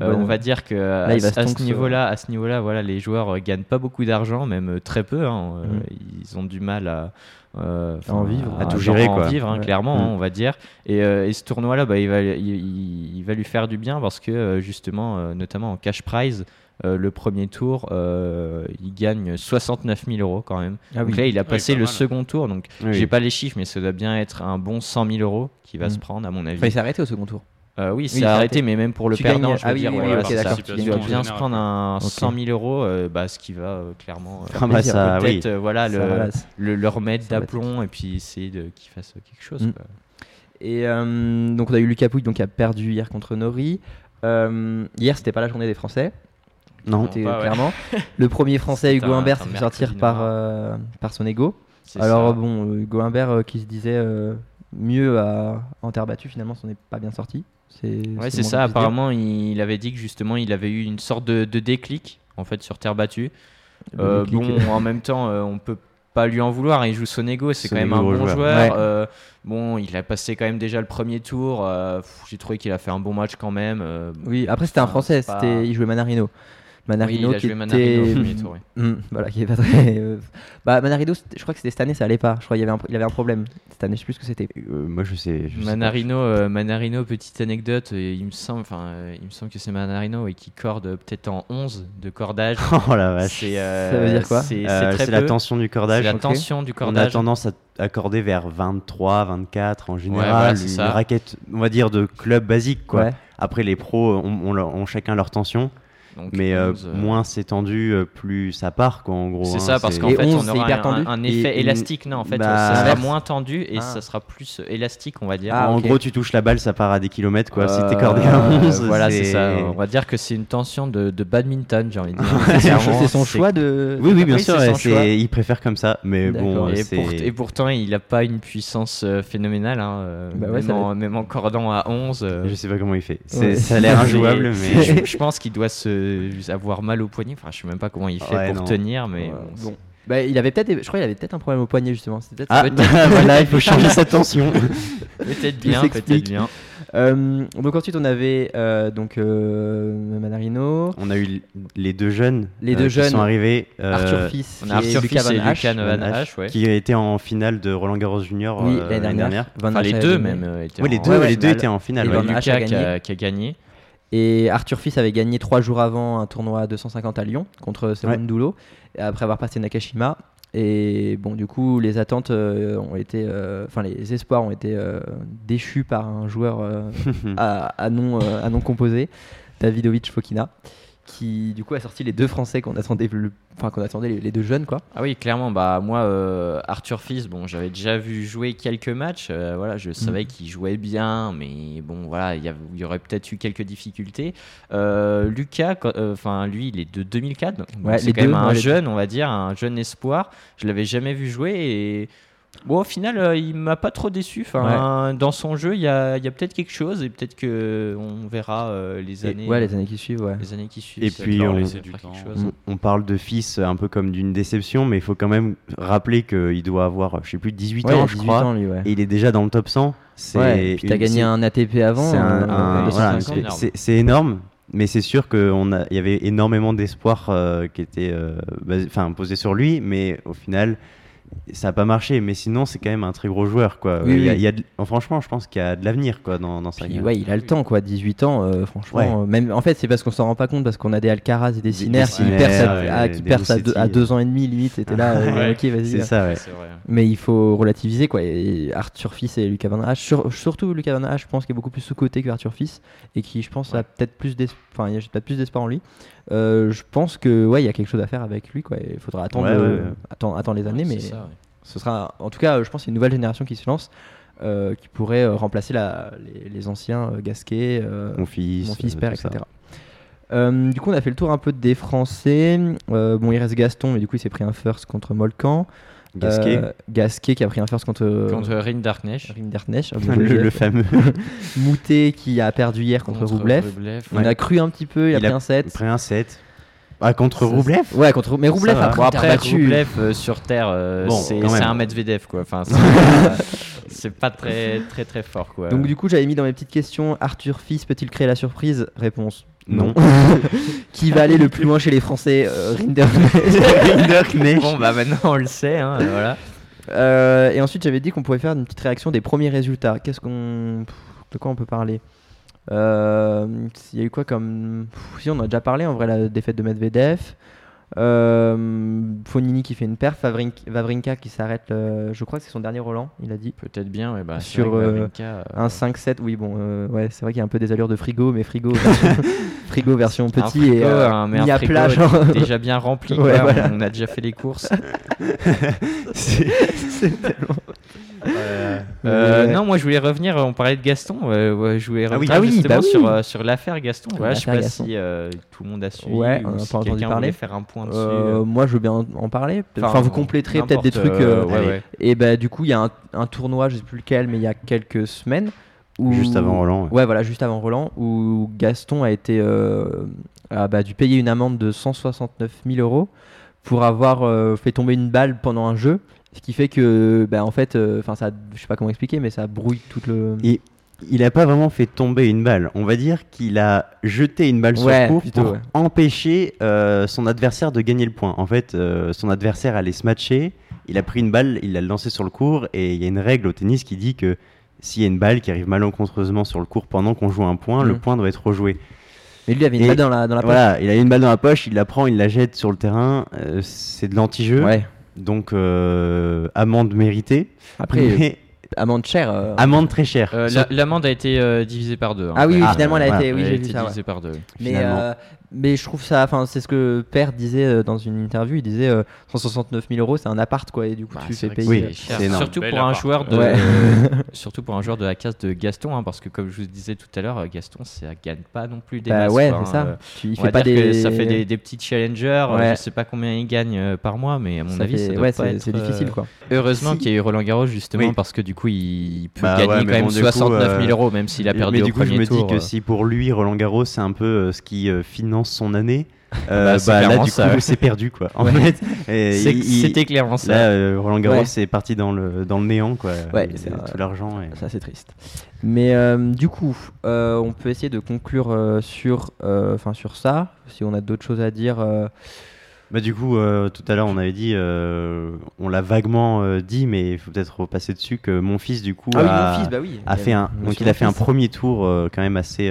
euh, on va dire que Là, à, ce- à stonks, ce niveau-là, à ce niveau-là, voilà, les joueurs euh, gagnent pas beaucoup d'argent, même euh, très peu. hein, euh, Mm. Ils ont du mal à euh, À en vivre. À tout genre gérer, en quoi. vivre, hein, Ouais. clairement, Mm. hein, on va dire. Et, euh, et ce tournoi-là, bah, il, va, il, il- il va lui faire du bien parce que euh, justement, euh, notamment en cash prize. Euh, le premier tour, euh, il gagne 69 000 euros quand même. Ah donc oui. là, il a Oui, passé pas le mal. second tour. Donc Oui, j'ai pas les chiffres, mais ça doit bien être un bon 100 000 euros qui va Mm. se prendre, à mon avis. Enfin, il s'est arrêté au second tour. Euh, oui, il c'est s'est arrêté, mais même pour le Tu perdant, gagnes- je veux ah dire, voilà, d'accord, tu Il doit en bien se prendre un Ok. 100 000 euros, euh, bah, ce qui va euh, clairement euh, Ah bah, ça, peut-être euh, voilà, Ça le, ralasse. le, le remettre d'aplomb et puis essayer de qu'il fasse quelque chose. Mm. quoi. Et euh, donc on a eu Lucas Pouille donc, qui a perdu hier contre Nori. Euh, hier c'était pas la journée des Français, Non, c'était pas, ouais. clairement. Le premier Français Hugo Humbert s'est fait sortir par, euh, par son ego. Alors ça. bon, Hugo Humbert euh, qui se disait euh, mieux à, en terre battue finalement, c'en est pas bien sorti. C'est Ouais, c'est ça. Apparemment, il avait dit que justement, il avait eu une sorte de, de déclic en fait sur terre battue. Euh, bon, en même temps, on peut pas lui en vouloir. Il joue Sonego, c'est quand même un bon joueur. joueur. Ouais. Euh, bon, il a passé quand même déjà le premier tour. euh, J'ai trouvé qu'il a fait un bon match quand même. euh, Oui, après c'était un Français, pas- il jouait Manarino. Manarino oui, il a qui joué Manarino était au premier tour. oui. Voilà, qui est pas très. euh, Bah, Manarino, je crois que c'était cette année, ça allait pas. Je crois qu'il y avait un, il avait un problème. Cette année, je sais plus ce que c'était. Euh, moi je sais. je sais pas. Manarino, euh, Manarino, petite anecdote, euh, il me semble, enfin, euh, il me semble que c'est Manarino et qui corde euh, peut-être en 11 de cordage. Oh la vache. C'est, euh, Ça veut dire quoi C'est Euh, la tension du cordage. la tension du On a cordage. tendance à accorder vers 23, 24 en général. voilà, c'est une ça. raquette, on va dire, de club basique. Quoi. Ouais. Après, les pros ont, ont leur- ont chacun leur tension. Donc, Mais euh, 11, euh, moins c'est tendu, euh, plus ça part, quoi, en gros. C'est hein, ça, parce qu'en fait, 11, on aura hyper un, tendu. un Et- effet et- élastique. Non, en fait, bah, ça sera moins tendu et Ah. ça sera plus élastique, on va dire. Ah, en ok. gros, tu touches la balle, ça part à des kilomètres, quoi. si t'es cordé à 11, voilà, c'est ça. On va dire que c'est une tension de, de badminton, j'ai envie de dire. C'est son choix de. Oui, oui, bien sûr, il préfère comme ça, mais bon. Et, pourtant, il n'a pas une puissance phénoménale. hein, Bah même, en, cordant à 11. euh, Je sais pas comment il fait. Ça a l'air injouable, mais... je pense qu'il doit se, avoir mal au poignet. Enfin, je sais même pas comment il fait Ouais, pour non. tenir, mais Ouais, bon, bon. Bah, il avait peut-être, je crois, il avait peut-être un problème au poignet justement. C'est peut-être Ah, bah, voilà, il faut changer sa tension. peut-être bien, peut-être bien. Euh, donc ensuite on avait euh, donc euh, Manarino, On a eu les deux jeunes, Les euh, deux qui jeunes, sont arrivés, euh, Arthur Fils On a et Arthur Lucas Fils et Van Hache. Lucas Van Van Hache, ouais. qui étaient en finale de Roland Garros Junior Oui, euh, l'année dernière. Van Enfin, Hache les deux même euh, étaient Ouais, les en- deux, Ouais, ouais, les deux finale. étaient en finale. Et Lucas qui a, qui a gagné. Et Arthur Fils avait gagné trois jours avant un tournoi à 250 à Lyon contre Simon Ouais. Doulo, après avoir passé Nakashima. Et bon, du coup, les attentes euh, ont été, euh, enfin les espoirs ont été euh, déchus par un joueur à, euh, à nom composé, Davidovic Fokina, qui du coup a sorti les deux Français qu'on attendait, le- enfin qu'on attendait les, les deux jeunes quoi. Ah oui, clairement. Bah moi, euh, Arthur Fils, bon, j'avais déjà vu jouer quelques matchs. euh, voilà, Mm. je savais qu'il jouait bien, mais bon, voilà, il y, aurait peut-être eu quelques difficultés. Euh, Lucas, enfin lui, il est de 2004. donc Ouais, c'est quand même un ouais, jeune, on va dire, un jeune espoir. Je l'avais jamais vu jouer et bon, au final, euh, il m'a pas trop déçu. Enfin, dans son jeu, il y a, il y a peut-être quelque chose et peut-être que on verra euh, les Et- années. ouais, les années qui suivent, ouais. les années qui suivent. Et puis, on- parle de fils un peu comme d'une déception, mais il faut quand même rappeler qu'il doit avoir, je sais plus, 18 Ouais, il a ans, je 18 crois. ans, lui, ouais. Et il est déjà dans le top 100. C'est Ouais, et puis t'as gagné un ATP avant. C'est un- euh, un- de voilà, 150. c'est- énorme. mais c'est sûr qu'il y avait énormément d'espoir euh, qui était euh, basé- posé sur lui, mais au final, ça n'a pas marché. Mais sinon, c'est quand même un très gros joueur. Quoi. Oui, il y a, oui. il y a de- franchement, je pense qu'il y a de l'avenir quoi, dans, dans sa Puis, ouais, il a le temps, quoi. 18 ans, euh, franchement. Ouais. euh, même, en fait, c'est parce qu'on s'en rend pas compte, parce qu'on a des Alcaraz et des Sinner qui Sinner, percent à, qui à, deux, à deux ans et demi, limite. C'était là, euh, Ouais. ok, vas-y. C'est là. ça, ouais. Mais il faut relativiser, quoi. Et Arthur Fils et Lucas Van Hache, sur- surtout Lucas Van Hache, je pense qu'il est beaucoup plus sous-côté que Arthur Fils, et qui, je pense, a peut-être plus d'es- enfin, il y a peut-être plus d'espoir en lui. Euh, je pense que, ouais, il y a quelque chose à faire avec lui, quoi. Il faudra attendre, Ouais, ouais, ouais. attendre, attendre les années, mais ça, ouais. ce sera, en tout cas, je pense, qu'il y a une nouvelle génération qui se lance. euh, qui pourrait euh, remplacer la, les, les anciens euh, Gasquet, euh, Mon fils, mon fils, euh, père, etc. Euh, du coup, on a fait le tour un peu des Français. Euh, bon, il reste Gaston, mais du coup, il s'est pris un first contre Molkan. Gasquet, Euh, Gasquet qui a pris un first contre, Contre Rinderknecht. Rinderknecht. le, le fameux. Moutet qui a perdu hier contre, Roublev. On Ouais. a cru un petit peu, il, a, Il a pris un set. Après un 7. Ah, contre Roublev Ouais, contre mais Roublev après, Bon, après, battu. Roublev euh, sur terre, euh, Bon, c'est un Medvedev quoi. Enfin, c'est pas- c'est pas très très très fort quoi. Donc du coup, j'avais mis dans mes petites questions Arthur Fils peut-il créer la surprise? Réponse Non. qui va aller le plus loin chez les Français euh, Rinderknecht. Bon bah maintenant on le sait, hein, voilà. Euh, et ensuite, j'avais dit qu'on pouvait faire une petite réaction des premiers résultats. Qu'est-ce qu'on, de quoi on peut parler? Euh, Il y a eu quoi comme, si on a déjà parlé en vrai la défaite de Medvedev. Euh, Fonini qui fait une perf, Vavrink- Vavrinka qui s'arrête, euh, je crois que c'est son dernier Roland, il a dit. Peut-être bien, ouais, bah, Sur, euh, Un 5-7, oui, bon, ouais, c'est vrai qu'il y a un peu des allures de frigo, mais frigo version, frigo version petit frigo, et un- mais un mis à plat. genre. déjà bien rempli. Ouais, voilà. On a déjà fait les courses. C'est tellement- Euh, Ouais. Non, moi je voulais revenir. On parlait de Gaston. euh, ouais, je voulais Ah revenir Ah oui, justement bah oui. sur euh, sur l'affaire Gaston. Voilà, je sais pas Gaston. si euh, tout le monde a suivi. Ouais, ou on a si pas entendu quelqu'un parler. faire un point dessus. Euh, euh, moi, je veux bien en, en parler. Enfin, vous compléterez peut-être des trucs. euh, euh, ouais, allez. ouais. Et bah du coup, il y a un, un tournoi, je sais plus lequel, mais il y a quelques semaines. Où... Juste avant Roland. ouais. Ouais, voilà, juste avant Roland, où Gaston a été euh, a bah, dû payer une amende de 169 000 euros pour avoir euh, fait tomber une balle pendant un jeu, ce qui fait que, bah, en fait, euh, enfin, ça, je sais pas comment expliquer, mais ça brouille tout le. Et il a pas vraiment fait tomber une balle. On va dire qu'il a jeté une balle Ouais, sur court plutôt, pour ouais. empêcher euh, son adversaire de gagner le point. En fait, euh, son adversaire allait se matcher. Il a pris une balle, il l'a lancée sur le court. Et il y a une règle au tennis qui dit que s'il y a une balle qui arrive malencontreusement sur le court pendant qu'on joue un point, le Mhm. point doit être rejoué. Mais lui il avait une Et balle dans la, dans la poche. Voilà, il a une balle dans la poche, il la prend, il la jette sur le terrain. euh, c'est de l'anti-jeu. Ouais. Donc, euh, amende méritée. Après, euh, Mais amende chère. euh, amende très chère. Euh, la- L'amende a été euh, divisée par deux. hein. Ah oui, oui, Ah, finalement, elle a voilà. été. Oui, Elle a j'ai été vu ça. ouais. divisée par deux. Mais, finalement. euh, mais je trouve ça, enfin, c'est ce que Père disait euh, dans une interview. Il disait euh, 169 000 euros, c'est un appart, quoi, et du coup, Bah, tu c'est fais payer. Oui, énorme. Surtout pour un joueur de, Ouais. surtout pour un joueur de la casse de Gaston, hein, parce que comme je vous disais tout à l'heure, Gaston, ça gagne pas non plus des Bah masses, ouais, c'est ça. hein. Euh, Tu, il fait pas des. ça fait des, des petits challengers. euh, Ouais. Je sais pas combien il gagne euh, par mois, mais à mon ça avis, fait- ça doit ouais, pas c'est être, c'est euh, difficile, quoi. Heureusement Si. qu'il y a eu Roland Garros justement Oui. parce que du coup il peut Bah gagner quand mais même bon, du coup, 69 000 euh, euros même s'il a perdu mais au du coup, je premier me tour. dis que euh. si pour lui, Roland Garros, c'est un peu euh, ce qui euh, finance son année, euh, Bah, bah, là, du ça, coup, ouais. c'est perdu, quoi. En Ouais. fait, C'était clairement ça. Là, euh, Roland Garros, Ouais. c'est parti dans le, dans le néant, quoi. Et c'est vrai. tout l'argent. et- Ça, c'est triste. Mais euh, du coup, euh, on peut essayer de conclure euh, sur, euh, enfin sur ça. Si on a d'autres choses à dire. Bah, du coup, euh, tout à l'heure, on avait dit, euh, on l'a vaguement euh, dit, mais il faut peut-être repasser dessus que mon fils, du coup, Ah oui, a, mon fils, bah oui. a fait un, donc il a fait un premier tour quand même assez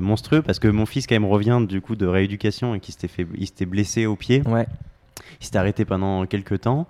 monstrueux parce que mon fils quand même revient du coup de rééducation et qui s'était fait, il s'était blessé au pied, Ouais. il s'était arrêté pendant quelques temps.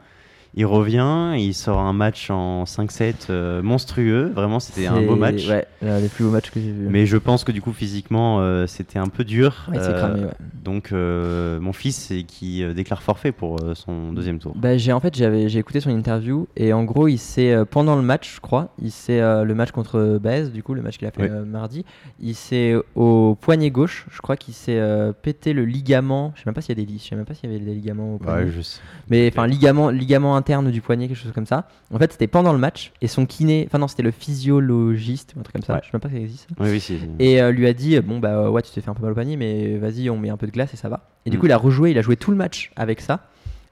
Il revient, il sort un match en 5-7 euh, monstrueux. Vraiment, c'était un beau match. Ouais, l'un des plus beaux matchs que j'ai vu. Mais je pense que du coup, physiquement, euh, c'était un peu dur. Ouais, Euh, cramé, ouais. Donc, euh, mon fils, qui déclare forfait pour son deuxième tour. Bah, j'ai en fait j'avais j'ai écouté son interview et en gros il s'est pendant le match je crois il s'est le match contre Baez du coup le match qu'il a fait Oui. mardi il s'est au poignet gauche je crois qu'il s'est pété le ligament je sais même pas s'il y a des je sais même pas s'il y avait des ligaments au poignet Ouais, je sais. mais enfin ligament ligament interne du poignet quelque chose comme ça en fait c'était pendant le match et son kiné enfin non c'était le physiologiste ou un truc comme ça Ouais. je sais même pas si ça existe Oui, oui, c'est. et euh, lui a dit bon bah ouais tu t'es fait un peu mal au poignet mais vas-y on met un peu de glace et ça va et du Mm. coup il a rejoué il a joué tout le match avec ça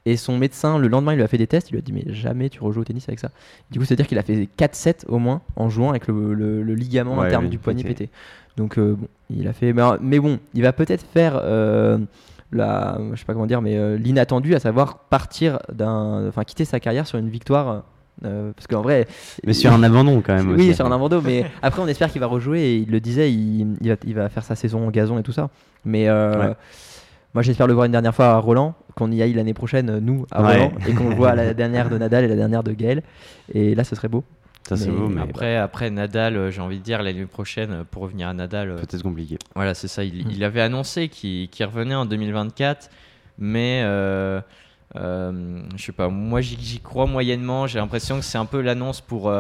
et son médecin le lendemain il lui a fait des tests il lui a dit mais jamais tu rejoues au tennis avec ça du coup c'est à dire qu'il a fait 4 sets au moins en jouant avec le, le- le ligament Ouais, interne oui, du poignet pété. donc euh, bon il a fait mais, mais bon il va peut-être faire euh, la je sais pas comment dire mais euh, l'inattendu à savoir partir d'un enfin quitter sa carrière sur une victoire euh, parce qu'en vrai Mais sur un abandon quand même. oui, sur un abandon, mais après on espère qu'il va rejouer et il le disait, il, il va, il va faire sa saison en gazon et tout ça. Mais euh, Ouais. moi j'espère le voir une dernière fois à Roland, qu'on y aille l'année prochaine, nous, à Ouais. Roland, et qu'on le voit à la dernière de Nadal et la dernière de Gaël. Et là ce serait beau. Ça, c'est Mais beau, mais Après, après Nadal, euh, j'ai envie de dire l'année prochaine, euh, pour revenir à Nadal, euh, peut-être compliqué. voilà, c'est ça. Il, Mm. il avait annoncé qu'il revenait en 2024, mais euh, euh, je sais pas. Moi, j'y crois moyennement. J'ai l'impression que c'est un peu l'annonce pour.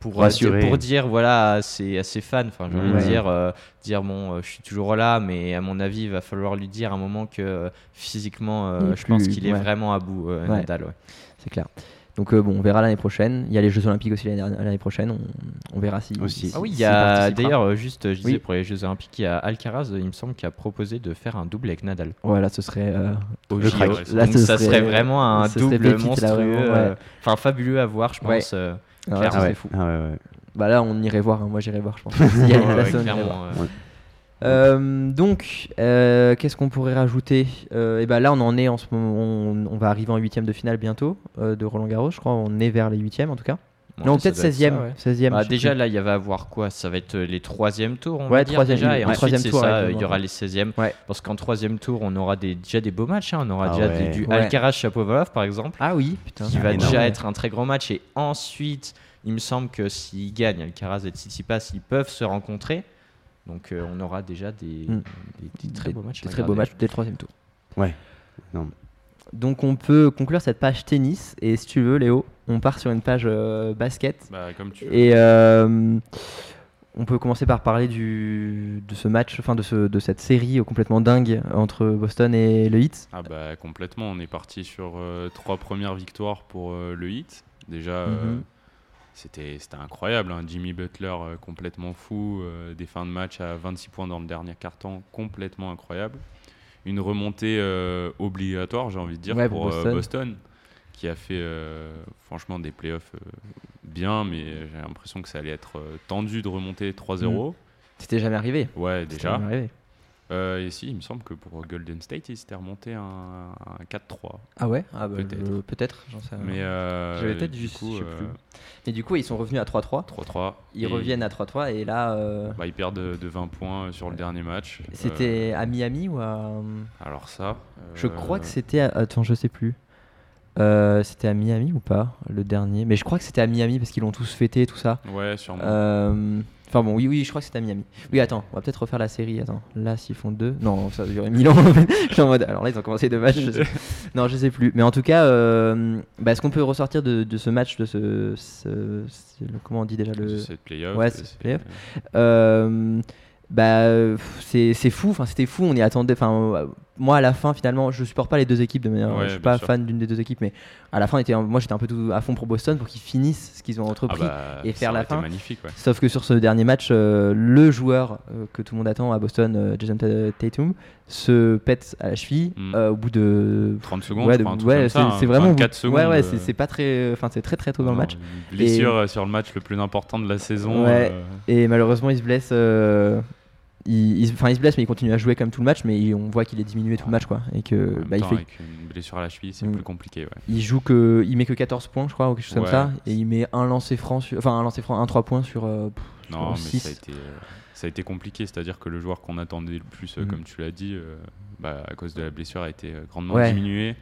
pour, Rassurer. dire- pour dire voilà à ses, à ses fans, enfin j'ai envie de dire, euh, dire bon je suis toujours là mais à mon avis il va falloir lui dire à un moment que physiquement je pense qu'il est vraiment à bout Ouais. Nadal ouais. C'est clair. Donc euh, bon, on verra l'année prochaine. Il y a les Jeux Olympiques aussi l'année prochaine. On, on verra si. Aussi. si- Ah oui, il s'il y a d'ailleurs euh, juste, je disais Oui. pour les Jeux Olympiques, il y a Alcaraz, il me semble, qui a proposé de faire un double avec Nadal. Voilà, ce serait. euh, Au Le JO. crack. Là, Donc ce ça serait- serait vraiment un double pépite, monstrueux, euh, ouais. enfin fabuleux à voir, je Ouais. pense. euh. ah ouais, Ah ouais. fou. Ah ouais, ouais. Bah là, on irait voir. hein. Moi, j'irais voir, je pense. Y a on irait voir. Euh, donc, euh, qu'est-ce qu'on pourrait rajouter euh, Et ben là, on en est en ce moment. On, on va arriver en huitième de finale bientôt euh, de Roland Garros. Je crois, on est vers les huitièmes en tout cas. Non, peut-être doit être 16e. ça, ouais. 16e Bah, déjà plus. là, il va y avoir quoi? Ça va être les troisièmes tours, on Ouais, va dire troisième- déjà, et ouais, ensuite c'est tour, ça, ouais, il y aura les 16e. Ouais. Parce qu'en troisième tour, on aura des, déjà des beaux matchs. hein. On aura Ah déjà des- du Ouais. Alcaraz Chapovalov par exemple, Ah oui, putain. qui va énorme. déjà être un très grand match. Et ensuite, il me semble que s'ils gagnent, Alcaraz et Tsitsipas, ils peuvent se rencontrer. Donc euh, on aura déjà des, des- des très beaux matchs. Des très beaux matchs dès le troisième tour. Ouais. Non. Donc, on peut conclure cette page tennis. Et si tu veux, Léo, on part sur une page euh, basket. Bah, comme tu veux. Et euh, on peut commencer par parler du, de ce match, enfin de, ce, de cette série complètement dingue entre Boston et le Heat. Ah bah complètement, on est parti sur euh, trois premières victoires pour euh, le hit. Déjà, euh, Mhm. C'était incroyable. hein. Jimmy Butler euh, complètement fou, euh, des fins de match à 26 points dans le dernier quart-temps, complètement incroyable. Une remontée euh, obligatoire, j'ai envie de dire, Ouais, pour, Boston. Boston, qui a fait franchement des playoffs bien, mais j'ai l'impression que ça allait être tendu de remonter 3-0. C'était jamais arrivé. Ouais, déjà. jamais arrivé. Euh, et si, il me semble que pour Golden State, il s'était remonté un, un 4-3. Ah ouais? Ah bah, Peut-être. Peut-être, j'en sais rien. Mais euh, J'avais peut-être du juste, coup, je sais euh, plus. Et du coup, ils sont revenus à 3-3. 3-3. Ils Et, reviennent à 3-3 et là, euh, bah, ils perdent de, de 20 points sur le dernier match. c'était à Miami ou à... Alors ça. Je crois que c'était... à- Attends, je sais plus. Euh, c'était à Miami ou pas, le dernier? Mais je crois que c'était à Miami parce qu'ils l'ont tous fêté, tout ça. Ouais, sûrement. Euh, Enfin bon, oui, oui, je crois que c'était à Miami. Oui, attends, on va peut-être refaire la série. Attends, là, s'ils font deux. Non, ça va durer mille ans. je suis en mode. Alors là, ils ont commencé deux matchs. je sais- Non, je sais plus. Mais en tout cas, euh, bah, ce qu'on peut ressortir de, de ce match, de ce. ce- c'est le- comment on dit déjà le. Cette playoff. Ouais, euh, cette c'est-. Euh, bah, c'est c'est fou. Enfin, c'était fou. On y attendait. Enfin, moi, à la fin, finalement, je supporte pas les deux équipes de manière. Ouais, je suis pas sûr. fan d'une des deux équipes, mais à la fin, était, moi, j'étais un peu tout à fond pour Boston pour qu'ils finissent ce qu'ils ont Ah entrepris. bah, et faire la fin. magnifique, ouais. Sauf que sur ce dernier match, euh, le joueur euh, que tout le monde attend à Boston, euh, Jason Ta- Tatum, se pète à la cheville Mm. euh, au bout de 30 secondes, ouais, ouais, c'est hein. vraiment au bout- 24 secondes. Ouais, ouais, c'est- pas très, enfin c'est très très tôt dans le match. Blessure sur le match le plus important de la saison. Ouais. Et malheureusement, il se blesse. Il, il- il se blesse, mais il continue à jouer comme tout le match. Mais il- on voit qu'il est diminué tout le match, quoi. Et que bah, il fait, avec une blessure à la cheville, c'est Mm. plus compliqué. Ouais. il joue que, il met que 14 points, je crois, ou quelque chose comme ça. Et il met un lancer franc, sur- enfin un lancer franc, un 3 points sur. euh, pff, Non, mais ça a, été, euh, ça a été compliqué. C'est-à-dire que le joueur qu'on attendait le plus, euh, Mm. comme tu l'as dit, euh, bah, à cause de la blessure, a été grandement Ouais. diminué.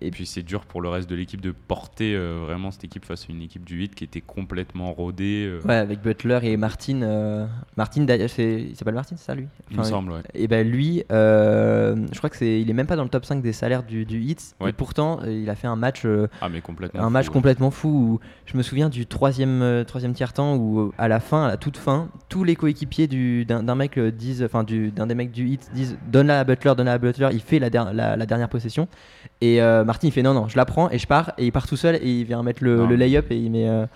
Et puis c'est dur pour le reste de l'équipe de porter euh, vraiment cette équipe face à une équipe du 8 qui était complètement rodée. euh, Ouais, avec Butler et Martin. euh, Martin, d'ailleurs, c'est- il s'appelle Martin, c'est ça lui? Il me Enfin, semble, ouais. Et ben lui, euh, je crois que c'est, il est même pas dans le top 5 des salaires du, du. Ouais. Et pourtant, il a fait un match, Ah, mais complètement. un fou, match ouais. complètement fou. Où, je me souviens du troisième, troisième tiers temps où à la fin, à la toute fin, tous les coéquipiers du, d'un, mec disent, enfin du, d'un des mecs du Hits disent, donne-la à Butler, donne-la à Butler. Il fait la, der- la, la dernière possession. Et Martin il fait non non, je la prends et je pars et il part tout seul et il vient mettre le, le lay-up et il met, euh,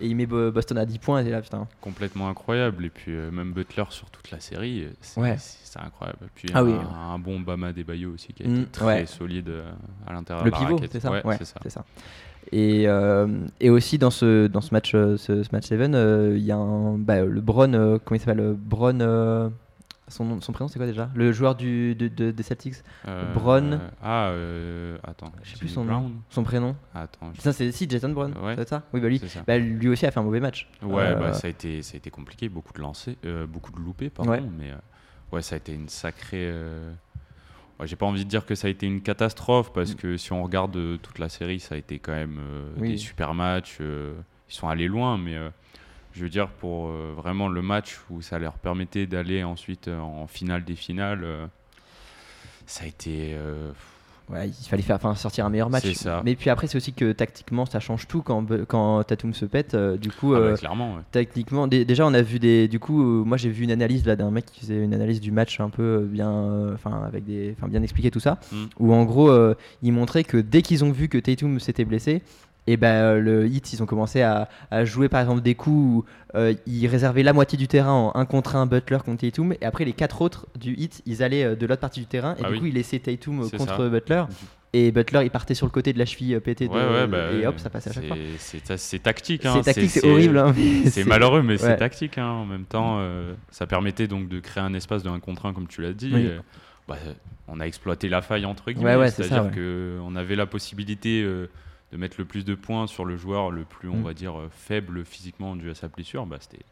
et il met Bo- Boston à 10 points et là putain. complètement incroyable. Et puis euh, même Butler sur toute la série, euh, c'est Ouais. incroyable. Puis Ah un, oui. un bon Bama Debayo aussi qui a Mm, été très ouais. solide euh, à l'intérieur Le de la pivot, raquette. c'est ça Ouais, Ouais, c'est ça. ça. Et, euh, et aussi dans ce, dans ce match, euh, ce, ce match 7, euh, il y a un, bah, le Bron, euh, comment il s'appelle euh, Bron, euh, son, son prénom c'est quoi déjà? Le joueur du, de- de- des Celtics? Euh, Bron. Ah, euh, attends. Je sais plus son Brown nom. Son prénom? Attends. je- Ça c'est si Jason Brown, Ouais. c'est ça Oui bah lui, ça. bah, lui aussi a fait un mauvais match. Ouais, Euh, bah, ça, a été, ça a été compliqué, beaucoup de lancers, euh, beaucoup de loupés, pardon, Ouais. mais euh, ouais, ça a été une sacrée. euh, ouais, J'ai pas envie de dire que ça a été une catastrophe parce que si on regarde euh, toute la série, ça a été quand même euh, Oui. des super matchs. euh, ils sont allés loin, mais euh, je veux dire pour euh, vraiment le match où ça leur permettait d'aller ensuite euh, en finale des finales, euh, ça a été. euh, Ouais, il fallait faire, enfin, sortir un meilleur match. Ça. Mais puis après c'est aussi que tactiquement ça change tout quand, quand Tatum se pète. du coup, ah bah, clairement. ouais. Déjà on a vu des. Du coup, moi j'ai vu une analyse là d'un mec qui faisait une analyse du match un peu bien, enfin avec des, enfin bien expliqué tout ça, Mm. où en gros il montrait que dès qu'ils ont vu que Tatum s'était blessé, et ben euh, le hit ils ont commencé à, à jouer par exemple des coups où euh, ils réservaient la moitié du terrain en un contre un Butler contre Tatum, et après les quatre autres du hit ils allaient euh, de l'autre partie du terrain et Ah du oui. coup ils laissaient Tatum contre ça. Butler. Et Butler, il partait sur le côté de la cheville pétée de, Ouais, ouais, bah, et hop, ça passait à chaque fois. C'est tactique. hein, C'est tactique, c'est horrible. hein, C'est malheureux, mais ouais. c'est tactique. hein. En même temps, euh, ça permettait donc de créer un espace de 1 contre 1, comme tu l'as dit. Oui. Et, bah, on a exploité la faille, entre guillemets. C'est-à-dire qu'on avait la possibilité euh, de mettre le plus de points sur le joueur le plus, on Mm. va dire, euh, faible physiquement dû à sa blessure. Bah, C'était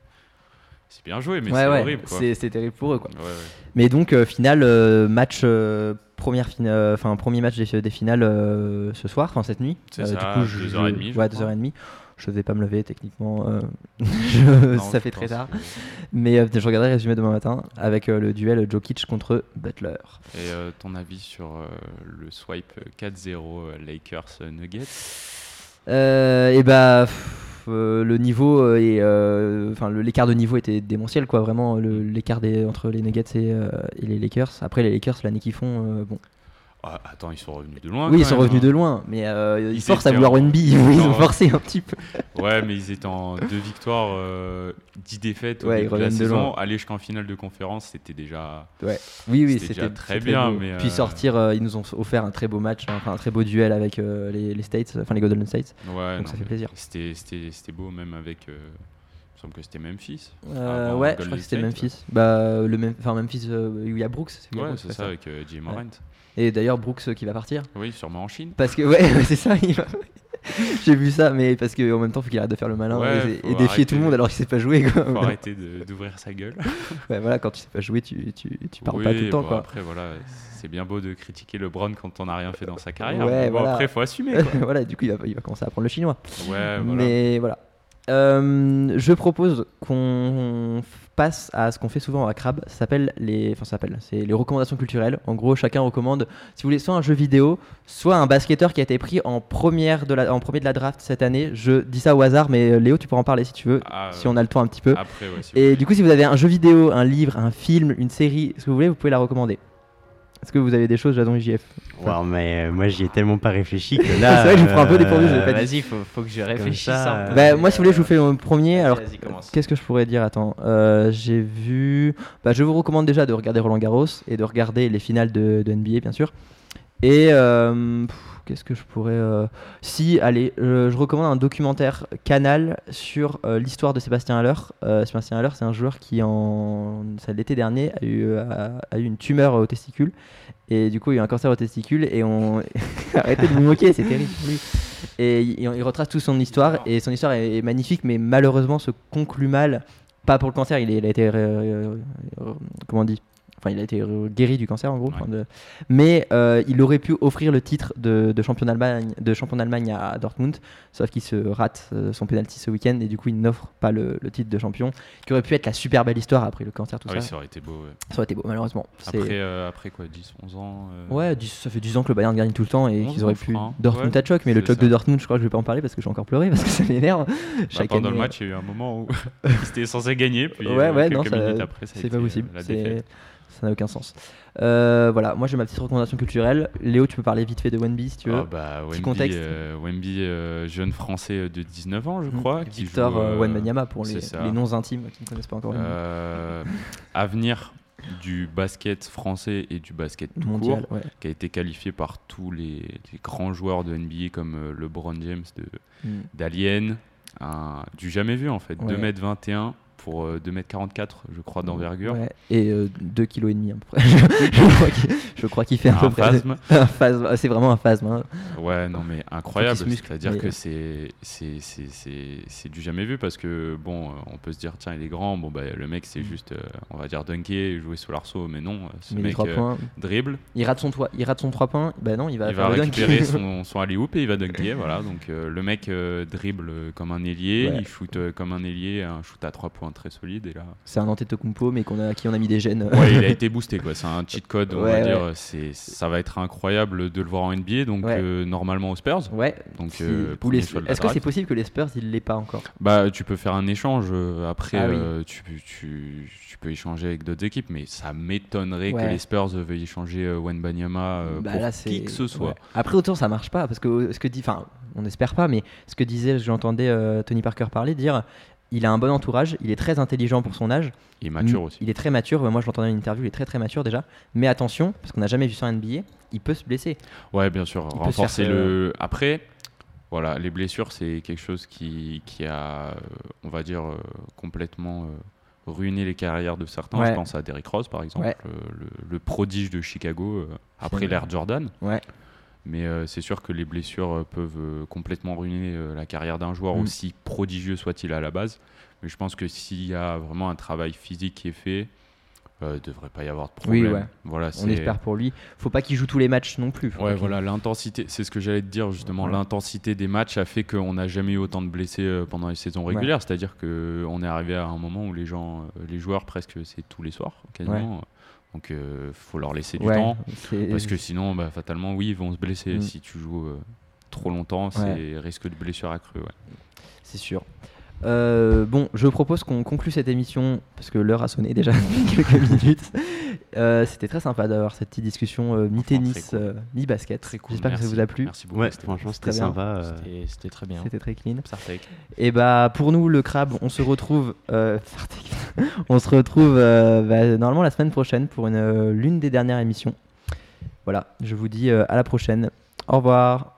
c'est bien joué, mais ouais, c'est ouais, horrible. Quoi. c'est terrible pour eux quoi. Ouais. Mais donc, euh, finale, euh, match, euh, première fina- enfin premier match des, des finales ce soir, enfin cette nuit. C'est ça, du coup, je- 2h30, je Ouais, crois. 2h30. Je vais pas me lever techniquement, euh, je- Non, ça fait très tard. que- Mais euh, je regarderai le résumé demain matin avec euh, le duel Jokic contre Butler. Et ton avis sur le swipe 4-0 euh, Lakers Nuggets? Et bah, pff, euh, le niveau et enfin l'écart de niveau était démentiel quoi, vraiment l'écart entre les Nuggets et, et les Lakers. Après les Lakers l'année qu'ils font, bon. Ah, Attends, ils sont revenus de loin. oui, ils sont même, revenus hein. de loin, mais euh, ils, Ils forcent à vouloir en- une bille. Ils ont forcé un petit peu. Ouais, mais ils étaient en deux victoires, euh, dix défaites au Ouais, ils début de la reviennent de saison. loin. Aller jusqu'en finale de conférence, c'était déjà. Oui, oui, C'était très bien, beau. mais, Puis euh, sortir, ils nous ont offert un très beau match, hein, un très beau duel avec les, les States, enfin les Golden States. Ouais, Donc non, ça fait plaisir. C'était, beau, même avec. il me semble que c'était Memphis. Euh, ouais, je crois que c'était Memphis. Bah, le même, enfin Memphis euh, où il y a Brooks. Ouais, c'est ça, avec euh, Jay Morant. Et d'ailleurs Brooks euh, qui va partir. Oui, sûrement en Chine. Parce que ouais, c'est ça. il va- J'ai vu ça, mais parce qu'en même temps, faut qu'il arrête de faire le malin Ouais, et, défier tout le monde alors qu'il sait pas jouer. Quoi. Faut arrêter d'ouvrir sa gueule. Ouais, voilà, quand tu sais pas jouer, tu, tu, tu parles oui, pas tout le temps. bon, quoi. Après, voilà, c'est bien beau de critiquer LeBron quand on n'a rien fait dans sa carrière. Ouais, mais bon, voilà. après, faut assumer. Quoi. voilà, du coup, il va, il va commencer à apprendre le chinois. Ouais, voilà. Mais voilà. Euh, je propose qu'on passe à ce qu'on fait souvent à Crab. Ça s'appelle les, enfin, ça s'appelle, c'est les recommandations culturelles. En gros, chacun recommande, si vous voulez, soit un jeu vidéo, soit un basketteur qui a été pris en première de la, en premier de la draft cette année. Je dis ça au hasard, mais euh, Léo, tu pourras en parler si tu veux, Ah, si on a le temps un petit peu. Après, ouais, si vous Et du coup, si vous avez un jeu vidéo, un livre, un film, une série, ce que vous voulez, vous pouvez la recommander. Est-ce que vous avez des choses, Jadon JF Waouh, mais euh, moi j'y ai tellement pas réfléchi que là. C'est vrai que je vous prends un peu dépourvu, je l'ai pas dit. Vas-y, faut, faut que je réfléchisse ça, un peu. Bah, moi, si vous voulez, je vous fais le premier. Alors, Vas-y, commence. Qu'est-ce que je pourrais dire? Attends, euh, j'ai vu. Bah, je vous recommande déjà de regarder Roland Garros et de regarder les finales de, de NBA, bien sûr. Et euh, pff, qu'est-ce que je pourrais. euh, Si, allez, euh, je recommande un documentaire Canal sur euh, l'histoire de Sébastien Haller. Euh, Sébastien Haller, c'est un joueur qui, en ça, l'été dernier, a eu, euh, a, a eu une tumeur au testicule. Et du coup, il y a eu un cancer au testicule. Et on. Arrêtez de vous moquer, c'est terrible. pour lui. Et il, il retrace toute son histoire. Et son histoire est, est magnifique, mais malheureusement se conclut mal. Pas pour le cancer, il, est- il a été. euh, euh, comment on dit Enfin, il a été guéri du cancer en gros. Ouais. Enfin, de- Mais euh, il aurait pu offrir le titre de, de champion d'Allemagne de champion d'Allemagne à Dortmund, sauf qu'il se rate euh, son penalty ce week-end et du coup il n'offre pas le, le titre de champion, qui aurait pu être la super belle histoire après le cancer tout Ah oui, ça. ça aurait été beau. ouais. Ça aurait été beau malheureusement. Après, euh, après quoi, 10, 11 ans Ouais, ça fait 10 ans que le Bayern gagne tout le temps et 11 qu'ils auraient pu. je hein. Dortmund Ouais, à choc, mais le choc de. Dortmund, je crois que je vais pas en parler parce que j'ai encore pleuré parce que ça m'énerve. bah, pendant année, le match, il y a eu un moment où c'était censé gagner, puis Ouais, ouais, non, ça- après, C'est pas possible. Ça n'a aucun sens. Euh, voilà, moi j'ai ma petite recommandation culturelle. Léo, tu peux parler vite fait de Wenby si tu veux. Ah bah, Wemby, contexte euh, Wemby, euh, jeune français de 19 ans, je Mhm. crois. qui Victor joue, pour les, noms intimes qui ne connaissent pas encore Wemby. avenir du basket français et du basket tout mondial. court, ouais. qui a été qualifié par tous les, les grands joueurs de NBA comme LeBron James Mm. d'Alien, du jamais vu en fait, Ouais. 2m21 pour euh, 2m44 je crois d'envergure. Ouais, Et 2 kg et demi à peu près. je crois qu'il- fait un, Un peu près- phasme. un phasme. C'est vraiment un phasme. hein. Ouais, non, mais incroyable. C'est-à-dire mais- que c'est du jamais vu parce que, bon, euh, on peut se dire, tiens, il est grand. Bon, bah, le mec, c'est juste, euh, on va dire, dunker, jouer sous l'arceau. Mais non, euh, ce Mais mec 3 euh, points. dribble, Il rate son, toi, il rate son 3 points. Bah non, il va, il va récupérer son, son alley-oop et il va dunker. voilà, donc euh, le mec euh, dribble comme un ailier, Ouais. il shoot euh, comme un ailier, un shoot à 3 points très solide. Et là, C'est un Antetokounmpo, mais qu'on a, qui on a mis des gènes. ouais, il a été boosté, quoi. C'est un cheat code, on Ouais, va dire. C'est, ça va être incroyable de le voir en NBA, donc Ouais. euh, normalement aux Spurs. Ouais. Donc, Si- euh, les- Est-ce que c'est possible que les Spurs ils l'aient pas encore? Bah, tu peux faire un échange. euh, Après, Ah oui. tu, tu, tu peux échanger avec d'autres équipes, mais ça m'étonnerait que les Spurs veuillent échanger Wenbanyama Bah pour là, c'est- qui que ce soit. Après, autant ça marche pas, parce que ce que dit, enfin, on n'espère pas, mais ce que disait, j'entendais Tony Parker parler, dire, il a un bon entourage, il est très intelligent pour son âge, Il est mature Mm, aussi. il est très mature. Moi, je l'entendais dans une interview, il est très très mature déjà. Mais attention, parce qu'on n'a jamais vu ça en NBA, il peut se blesser. Ouais, bien sûr. Il Renforcer faire, le. Après, voilà, les blessures, c'est quelque chose qui, qui a, euh, on va dire, euh, complètement euh, ruiné les carrières de certains. Ouais. Je pense à Derrick Rose, par exemple, Ouais. euh, le, le prodige de Chicago euh, après l'ère Jordan. Ouais. Mais euh, c'est sûr que les blessures euh, peuvent euh, complètement ruiner la carrière d'un joueur, Mm. aussi prodigieux soit-il à la base. Mais je pense que s'il y a vraiment un travail physique qui est fait, euh, devrait pas y avoir de Oui, problème. ouais. Voilà, On espère pour lui. Faut pas qu'il joue tous les matchs non plus. Ouais, voilà, l'intensité, c'est ce que j'allais te dire justement. L'intensité des matchs a fait qu'on n'a jamais eu autant de blessés pendant les saisons régulières. C'est-à-dire qu'on est arrivé à un moment où les gens, les joueurs presque, c'est tous les soirs quasiment. Donc, euh, faut leur laisser du Ouais, temps parce que sinon, bah, fatalement, oui, ils vont se blesser Mm. si tu joues euh, trop longtemps. C'est risque de blessure accrue. Ouais. C'est sûr. Euh, bon, je propose qu'on conclue cette émission parce que l'heure a sonné déjà depuis quelques minutes. Euh, C'était très sympa d'avoir cette petite discussion euh, mi-tennis, cool. euh, mi-basket. Très cool. J'espère que ça vous a plu. Merci beaucoup. Ouais, c'était franchement, très c'était bien. sympa. C'était- très bien. C'était très clean. Sartek. Et bah pour nous le crabe, on se retrouve, euh, on se retrouve euh, bah, normalement la semaine prochaine pour une euh, l'une des dernières émissions. Voilà, je vous dis euh, à la prochaine. Au revoir.